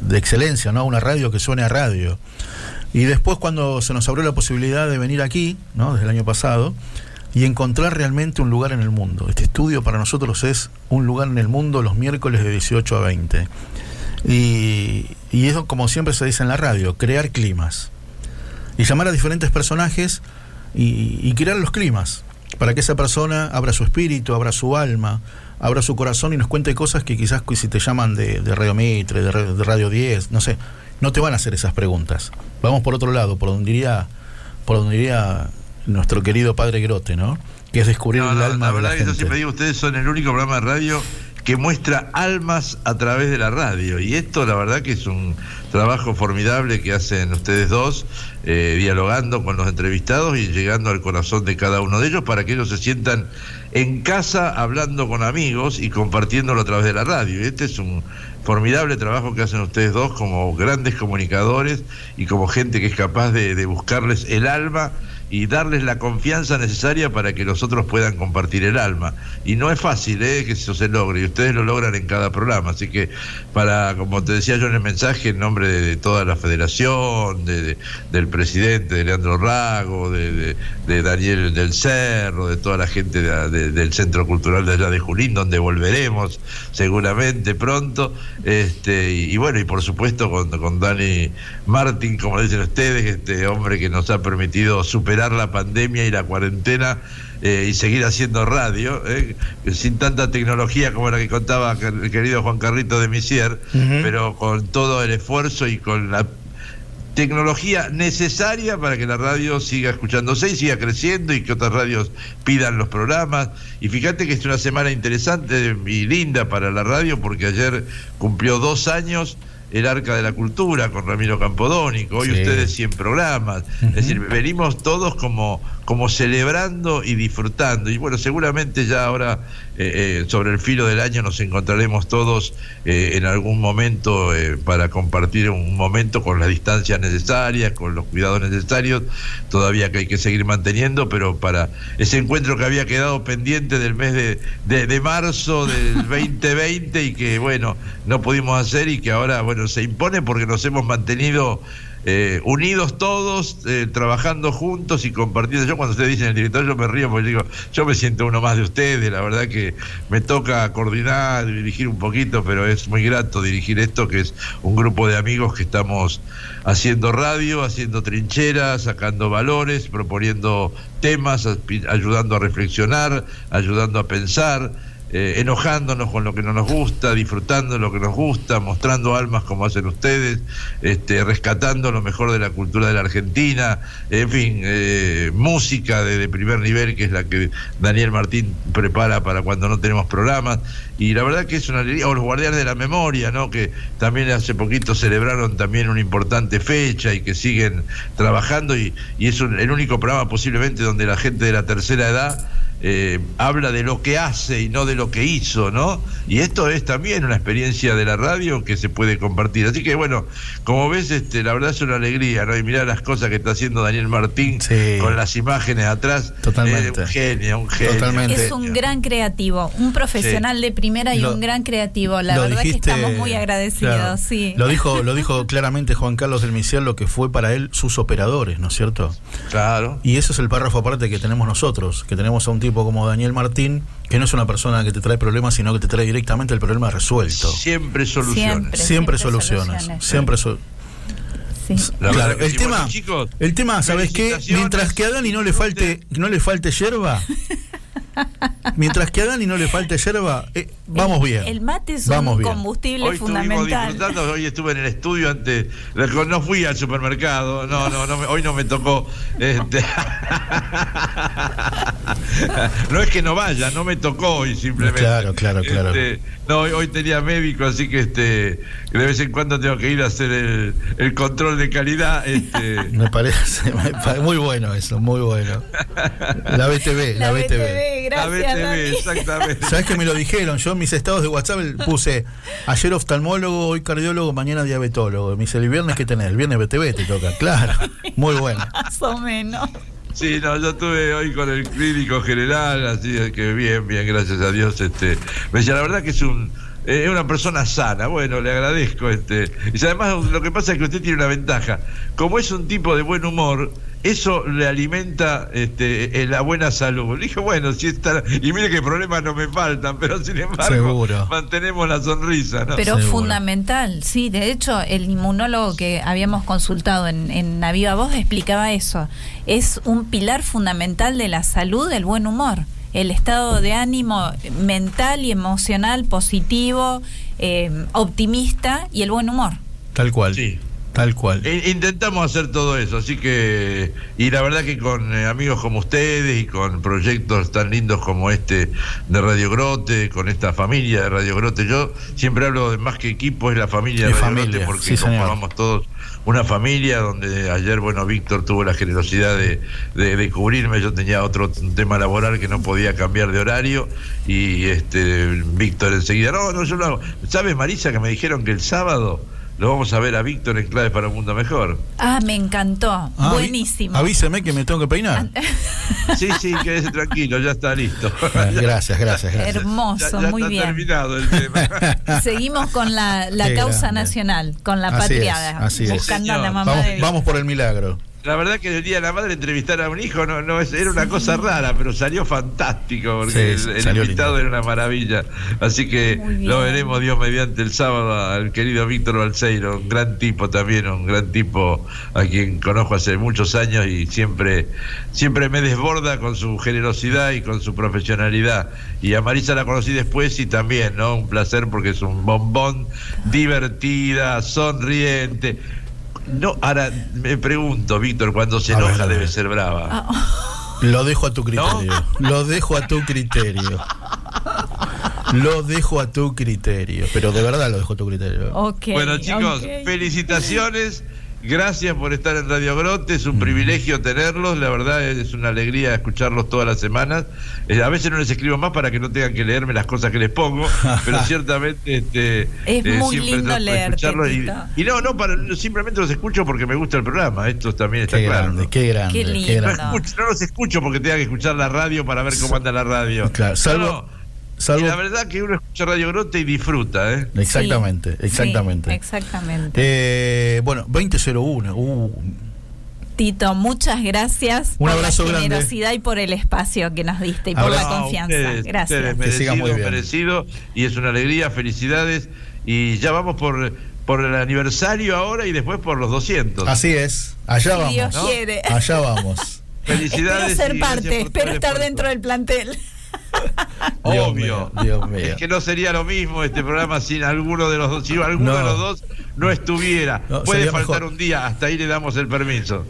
de- excelencia, ¿no? Una radio que suene a radio. Y después cuando se nos abrió la posibilidad de venir aquí, ¿no? desde el año pasado, y encontrar realmente un lugar en el mundo. Este estudio para nosotros es un lugar en el mundo los miércoles de 18 a 20. Y, y eso, como siempre se dice en la radio, crear climas. Y llamar a diferentes personajes y crear los climas, para que esa persona abra su espíritu, abra su alma, abra su corazón y nos cuente cosas que quizás si te llaman de, de Radio Mitre, de, de Radio 10, no sé, no te van a hacer esas preguntas. Vamos por otro lado, por donde iría, por donde iría nuestro querido padre Grote, ¿no? Que es descubrir No, el alma la de la verdad que yo gente. siempre digo, ustedes son el único programa de radio que muestra almas a través de la radio. Y esto, la verdad, que es un trabajo formidable que hacen ustedes dos, eh, dialogando con los entrevistados y llegando al corazón de cada uno de ellos para que ellos se sientan en casa hablando con amigos y compartiéndolo a través de la radio. Y este es un formidable trabajo que hacen ustedes dos como grandes comunicadores y como gente que es capaz de, de buscarles el alma y darles la confianza necesaria para que los otros puedan compartir el alma. Y no es fácil ¿eh? que eso se logre, y ustedes lo logran en cada programa. Así que, para, como te decía yo en el mensaje, en nombre de, toda la federación, de, de- del presidente, de Leandro Rago, de, Daniel del Cerro, de toda la gente de- de- del Centro Cultural de allá de Julín, donde volveremos seguramente pronto. Este, y, y bueno, y por supuesto con, con Dani Martín, como dicen ustedes, este hombre que nos ha permitido superar la pandemia y la cuarentena eh, y seguir haciendo radio, eh, sin tanta tecnología como la que contaba el querido Juan Carrito de Misier, pero con todo el esfuerzo y con la tecnología necesaria para que la radio siga escuchándose y siga creciendo y que otras radios pidan los programas. Y fíjate que es una semana interesante y linda para la radio porque ayer cumplió dos años el Arca de la Cultura con Ramiro Campodónico, hoy Sí. ustedes 100 programas, es decir, venimos todos como, como celebrando y disfrutando, y bueno, seguramente ya ahora eh, eh, sobre el filo del año nos encontraremos todos eh, en algún momento para compartir un momento con las distancias necesarias, con los cuidados necesarios, todavía que hay que seguir manteniendo, pero para ese encuentro que había quedado pendiente del mes de, de- de marzo del [laughs] 2020 y que bueno, no pudimos hacer y que ahora bueno se impone porque nos hemos mantenido eh, unidos todos, eh, trabajando juntos y compartiendo. Yo cuando ustedes dicen el director, yo me río porque digo, yo me siento uno más de ustedes, la verdad que me toca coordinar, dirigir un poquito, pero es muy grato dirigir esto, que es un grupo de amigos que estamos haciendo radio, haciendo trincheras, sacando valores, proponiendo temas, ayudando a reflexionar, ayudando a pensar eh, enojándonos con lo que no nos gusta, disfrutando lo que nos gusta, mostrando almas como hacen ustedes, este, rescatando lo mejor de la cultura de la Argentina, en fin, eh, música de, primer nivel, que es la que Daniel Martín prepara para cuando no tenemos programas, y la verdad que es una alegría, o los guardianes de la memoria, ¿no? que también hace poquito celebraron también una importante fecha y que siguen trabajando, y, y es el único programa posiblemente donde la gente de la tercera edad eh, habla de lo que hace y no de lo que hizo, ¿no? Y esto es también una experiencia de la radio que se puede compartir. Así que bueno, como ves, este, la verdad es una alegría, ¿no? Y mirar las cosas que está haciendo Daniel Martín con las imágenes atrás. Totalmente. un genio, un genio. Es un gran creativo, un profesional de primera y un gran creativo. La verdad que estamos muy agradecidos, sí. Lo dijo, lo dijo claramente Juan Carlos del Misiel, lo que fue para él sus operadores, ¿no es cierto? Claro. Y eso es el párrafo aparte que tenemos nosotros, que tenemos a un tipo como Daniel Martín, que no es una persona que te trae problemas, sino que te trae directamente el problema resuelto. Siempre soluciones. Siempre, soluciones. Siempre Claro, el tema, el tema, ¿sabes qué? Mientras que a Dani no le falte, no le falte yerba, [laughs] [laughs] Mientras que a Dani no le falte yerba, eh, vamos bien. El mate es un combustible hoy fundamental. Disfrutando, hoy estuve en el estudio antes, no fui al supermercado, no, no, no hoy no me tocó. Este, [laughs] no es que no vaya, no me tocó hoy simplemente. Claro, claro, claro. Este, no, hoy, tenía médico, así que este de vez en cuando tengo que ir a hacer el, control de calidad. Este. [laughs] me, parece, muy bueno eso, muy bueno. La BTV, la, BTV. Gracias, la BTV, exactamente. ¿Sabes que me lo dijeron? Yo en mis estados de WhatsApp puse ayer oftalmólogo, hoy cardiólogo, mañana diabetólogo. Me dice, el viernes que tenés, el viernes BTV te toca. Claro, muy bueno. [laughs] Más o menos. Sí, no, yo estuve hoy con el clínico general, así que bien, bien, gracias a Dios. Este, me decía, la verdad que es un es una persona sana, bueno, le agradezco. este Y además lo que pasa es que usted tiene una ventaja. Como es un tipo de buen humor, eso le alimenta este, la buena salud. Le dije, bueno, si está. Y mire que problemas no me faltan, [laughs] pero sin embargo, mantenemos la sonrisa. ¿no? Pero fundamental, sí. De hecho, el inmunólogo que habíamos consultado en, en Naviva Voz explicaba eso. Es un pilar fundamental de la salud, el buen humor. El estado de ánimo mental y emocional positivo, eh, optimista y el buen humor. Tal cual. Sí. Tal cual. Intentamos hacer todo eso, así que, y la verdad que con eh, amigos como ustedes y con proyectos tan lindos como este de Radio Grote, con esta familia de Radio Grote, yo siempre hablo de más que equipo, es la familia de, Radio Grote, porque conformamos todos una familia donde ayer, bueno, Víctor tuvo la generosidad de, de, cubrirme, yo tenía otro tema laboral que no podía cambiar de horario y este Víctor enseguida, no, no, yo lo hago. ¿Sabes, Marisa, que me dijeron que el sábado lo vamos a ver a Víctor en Clave para un Mundo Mejor. Ah, me encantó. Ah, Buenísimo. Avíseme que me tengo que peinar. [laughs] sí, sí, quédese tranquilo, ya está listo. Ah, gracias, gracias, gracias. Hermoso, muy está bien. terminado el tema. [laughs] Seguimos con la, la causa nacional, con la patria. así buscando a la mamá vamos, de vamos por el milagro la verdad que el día de la madre entrevistar a un hijo no, no era una cosa rara, pero salió fantástico porque el, invitado era una maravilla. Así que lo veremos Dios mediante el sábado al querido Víctor Balseiro, un gran tipo también, un gran tipo a quien conozco hace muchos años y siempre, siempre me desborda con su generosidad y con su profesionalidad. Y a Marisa la conocí después y también, ¿no? Un placer porque es un bombón, divertida, sonriente no, ahora me pregunto, Víctor, cuando se enoja debe ser brava. Ah. Lo dejo a tu criterio. Lo dejo a tu criterio. Lo dejo a tu criterio. Pero de verdad lo dejo a tu criterio. bueno, chicos, felicitaciones. Gracias por estar en Radio Grote, es un privilegio tenerlos, la verdad es una alegría escucharlos todas las semanas. Eh, a veces no les escribo más para que no tengan que leerme las cosas que les pongo, [laughs] pero ciertamente este, es eh, muy lindo leerte. Y, y, no, no, para, simplemente los escucho porque me gusta el programa, esto también está qué claro. Grande, Qué grande, qué lindo. No, no, los escucho porque tenga que escuchar la radio para ver cómo anda la radio. Claro, salvo... Salvo- Y la verdad que uno escucha Radio Grote y disfruta, ¿eh? Exactamente, Sí, exactamente. sí, exactamente. Eh, bueno, 2001. Uh, Tito, muchas gracias Un por abrazo la grande. generosidad y por el espacio que nos diste y por la confianza. ustedes, gracias. ustedes, Que siga muy merecido, bien. merecido, y es una alegría, felicidades. Y ya vamos por, por el aniversario ahora y después por los 200. así es. Allá Si vamos. Dios ¿no? quiere. Allá vamos. Felicidades. Espero ser parte, espero estar dentro del plantel. Dios Obvio. mío, Dios mío. Es que no sería lo mismo este programa sin alguno de los dos. Si alguno No. de los dos no estuviera. No, Puede faltar mejor. un día, hasta ahí le damos el permiso.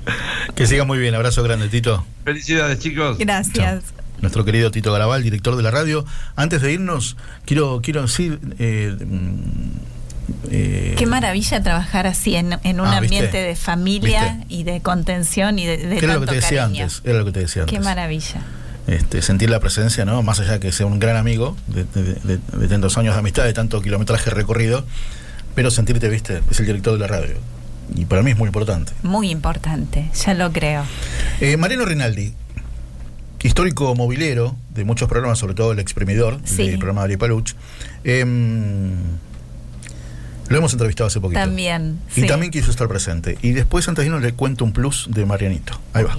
Que siga muy bien. Abrazo grande, Tito. Felicidades, chicos. Gracias. Nuestro querido Tito Garabal, director de la radio. Antes de irnos, quiero, quiero decir. eh, mm, eh, Qué maravilla trabajar así en, en un Ah, ¿viste? ambiente de familia ¿Viste? y de contención y de, de era lo que tanto te decía cariño. antes. Era lo que te decía Qué antes. maravilla. Este, sentir la presencia, ¿no? Más allá de que sea un gran amigo de, de- de- de tantos años de amistad, de tanto kilometraje recorrido, pero sentirte, viste, es el director de la radio. Y para mí es muy importante. Muy importante, ya lo creo. Eh, Mariano Rinaldi, histórico movilero de muchos programas, sobre todo el exprimidor Sí. del programa de Ari Paluch. em, lo hemos entrevistado hace poquito. También. Y también quiso estar presente. Y después, antes de irnos, le cuento un plus de Marianito. Ahí va.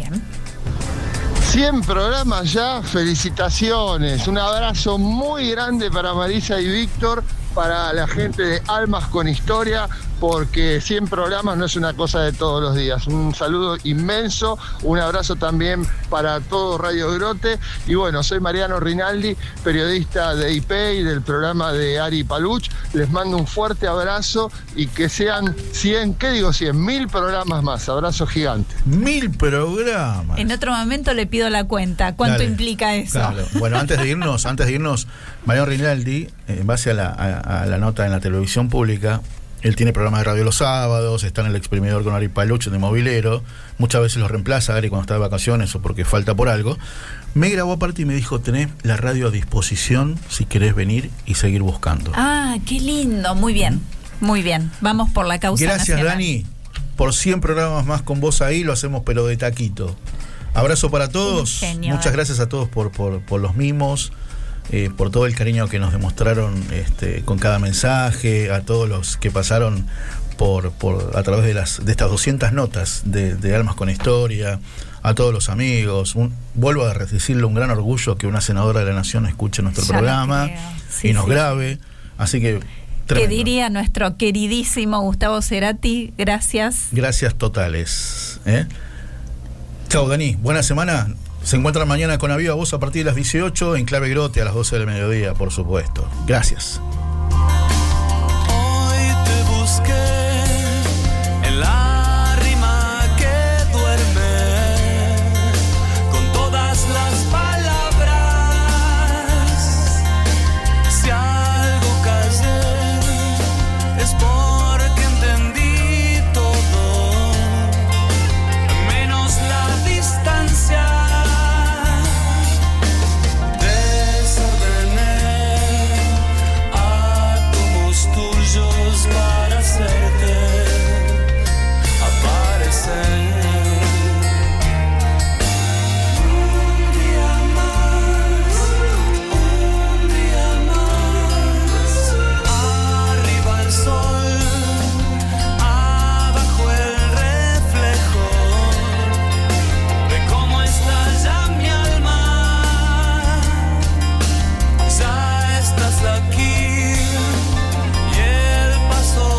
100 programas ya, felicitaciones. Un abrazo muy grande para Marisa y Víctor, para la gente de Almas con Historia, porque 100 programas no es una cosa de todos los días. Un saludo inmenso, un abrazo también para todo Radio Grote. Y bueno, soy Mariano Rinaldi, periodista de IP y del programa de Ari Paluch. Les mando un fuerte abrazo y que sean 100, ¿qué digo 100? Mil programas más. Abrazo gigante. Mil programas. En otro momento le pido la cuenta. ¿Cuánto Dale. implica eso? Claro. Bueno, antes de irnos, antes de irnos, Mariano Rinaldi, en base a la, a- a la nota en la televisión pública, él tiene programa de radio los sábados, está en el exprimidor con Ari Paluch de movilero, muchas veces lo reemplaza Ari cuando está de vacaciones o porque falta por algo. Me grabó aparte y me dijo, tenés la radio a disposición si querés venir y seguir buscando. Ah, qué lindo. Muy bien. Muy bien. Vamos por la causa Gracias, nacional. Dani, por 100 programas más con vos ahí, lo hacemos pero de taquito. Abrazo para todos. Muchas Dani. gracias a todos por, por, por los mimos, eh, por todo el cariño que nos demostraron este, con cada mensaje, a todos los que pasaron por, por a través de las de estas 200 notas de, de Almas con Historia, a todos los amigos. Un- vuelvo a decirle un gran orgullo que una senadora de la Nación escuche nuestro Ya programa. Sí, y nos sí. grabe. Así que, Que tremendo. diría nuestro queridísimo Gustavo Cerati, gracias. Gracias totales. ¿eh? Chao, Dani. Buena semana. Se encuentran mañana con Aviva Voz a partir de las 18 en Clave Grote a las 12 del mediodía, por supuesto. Gracias.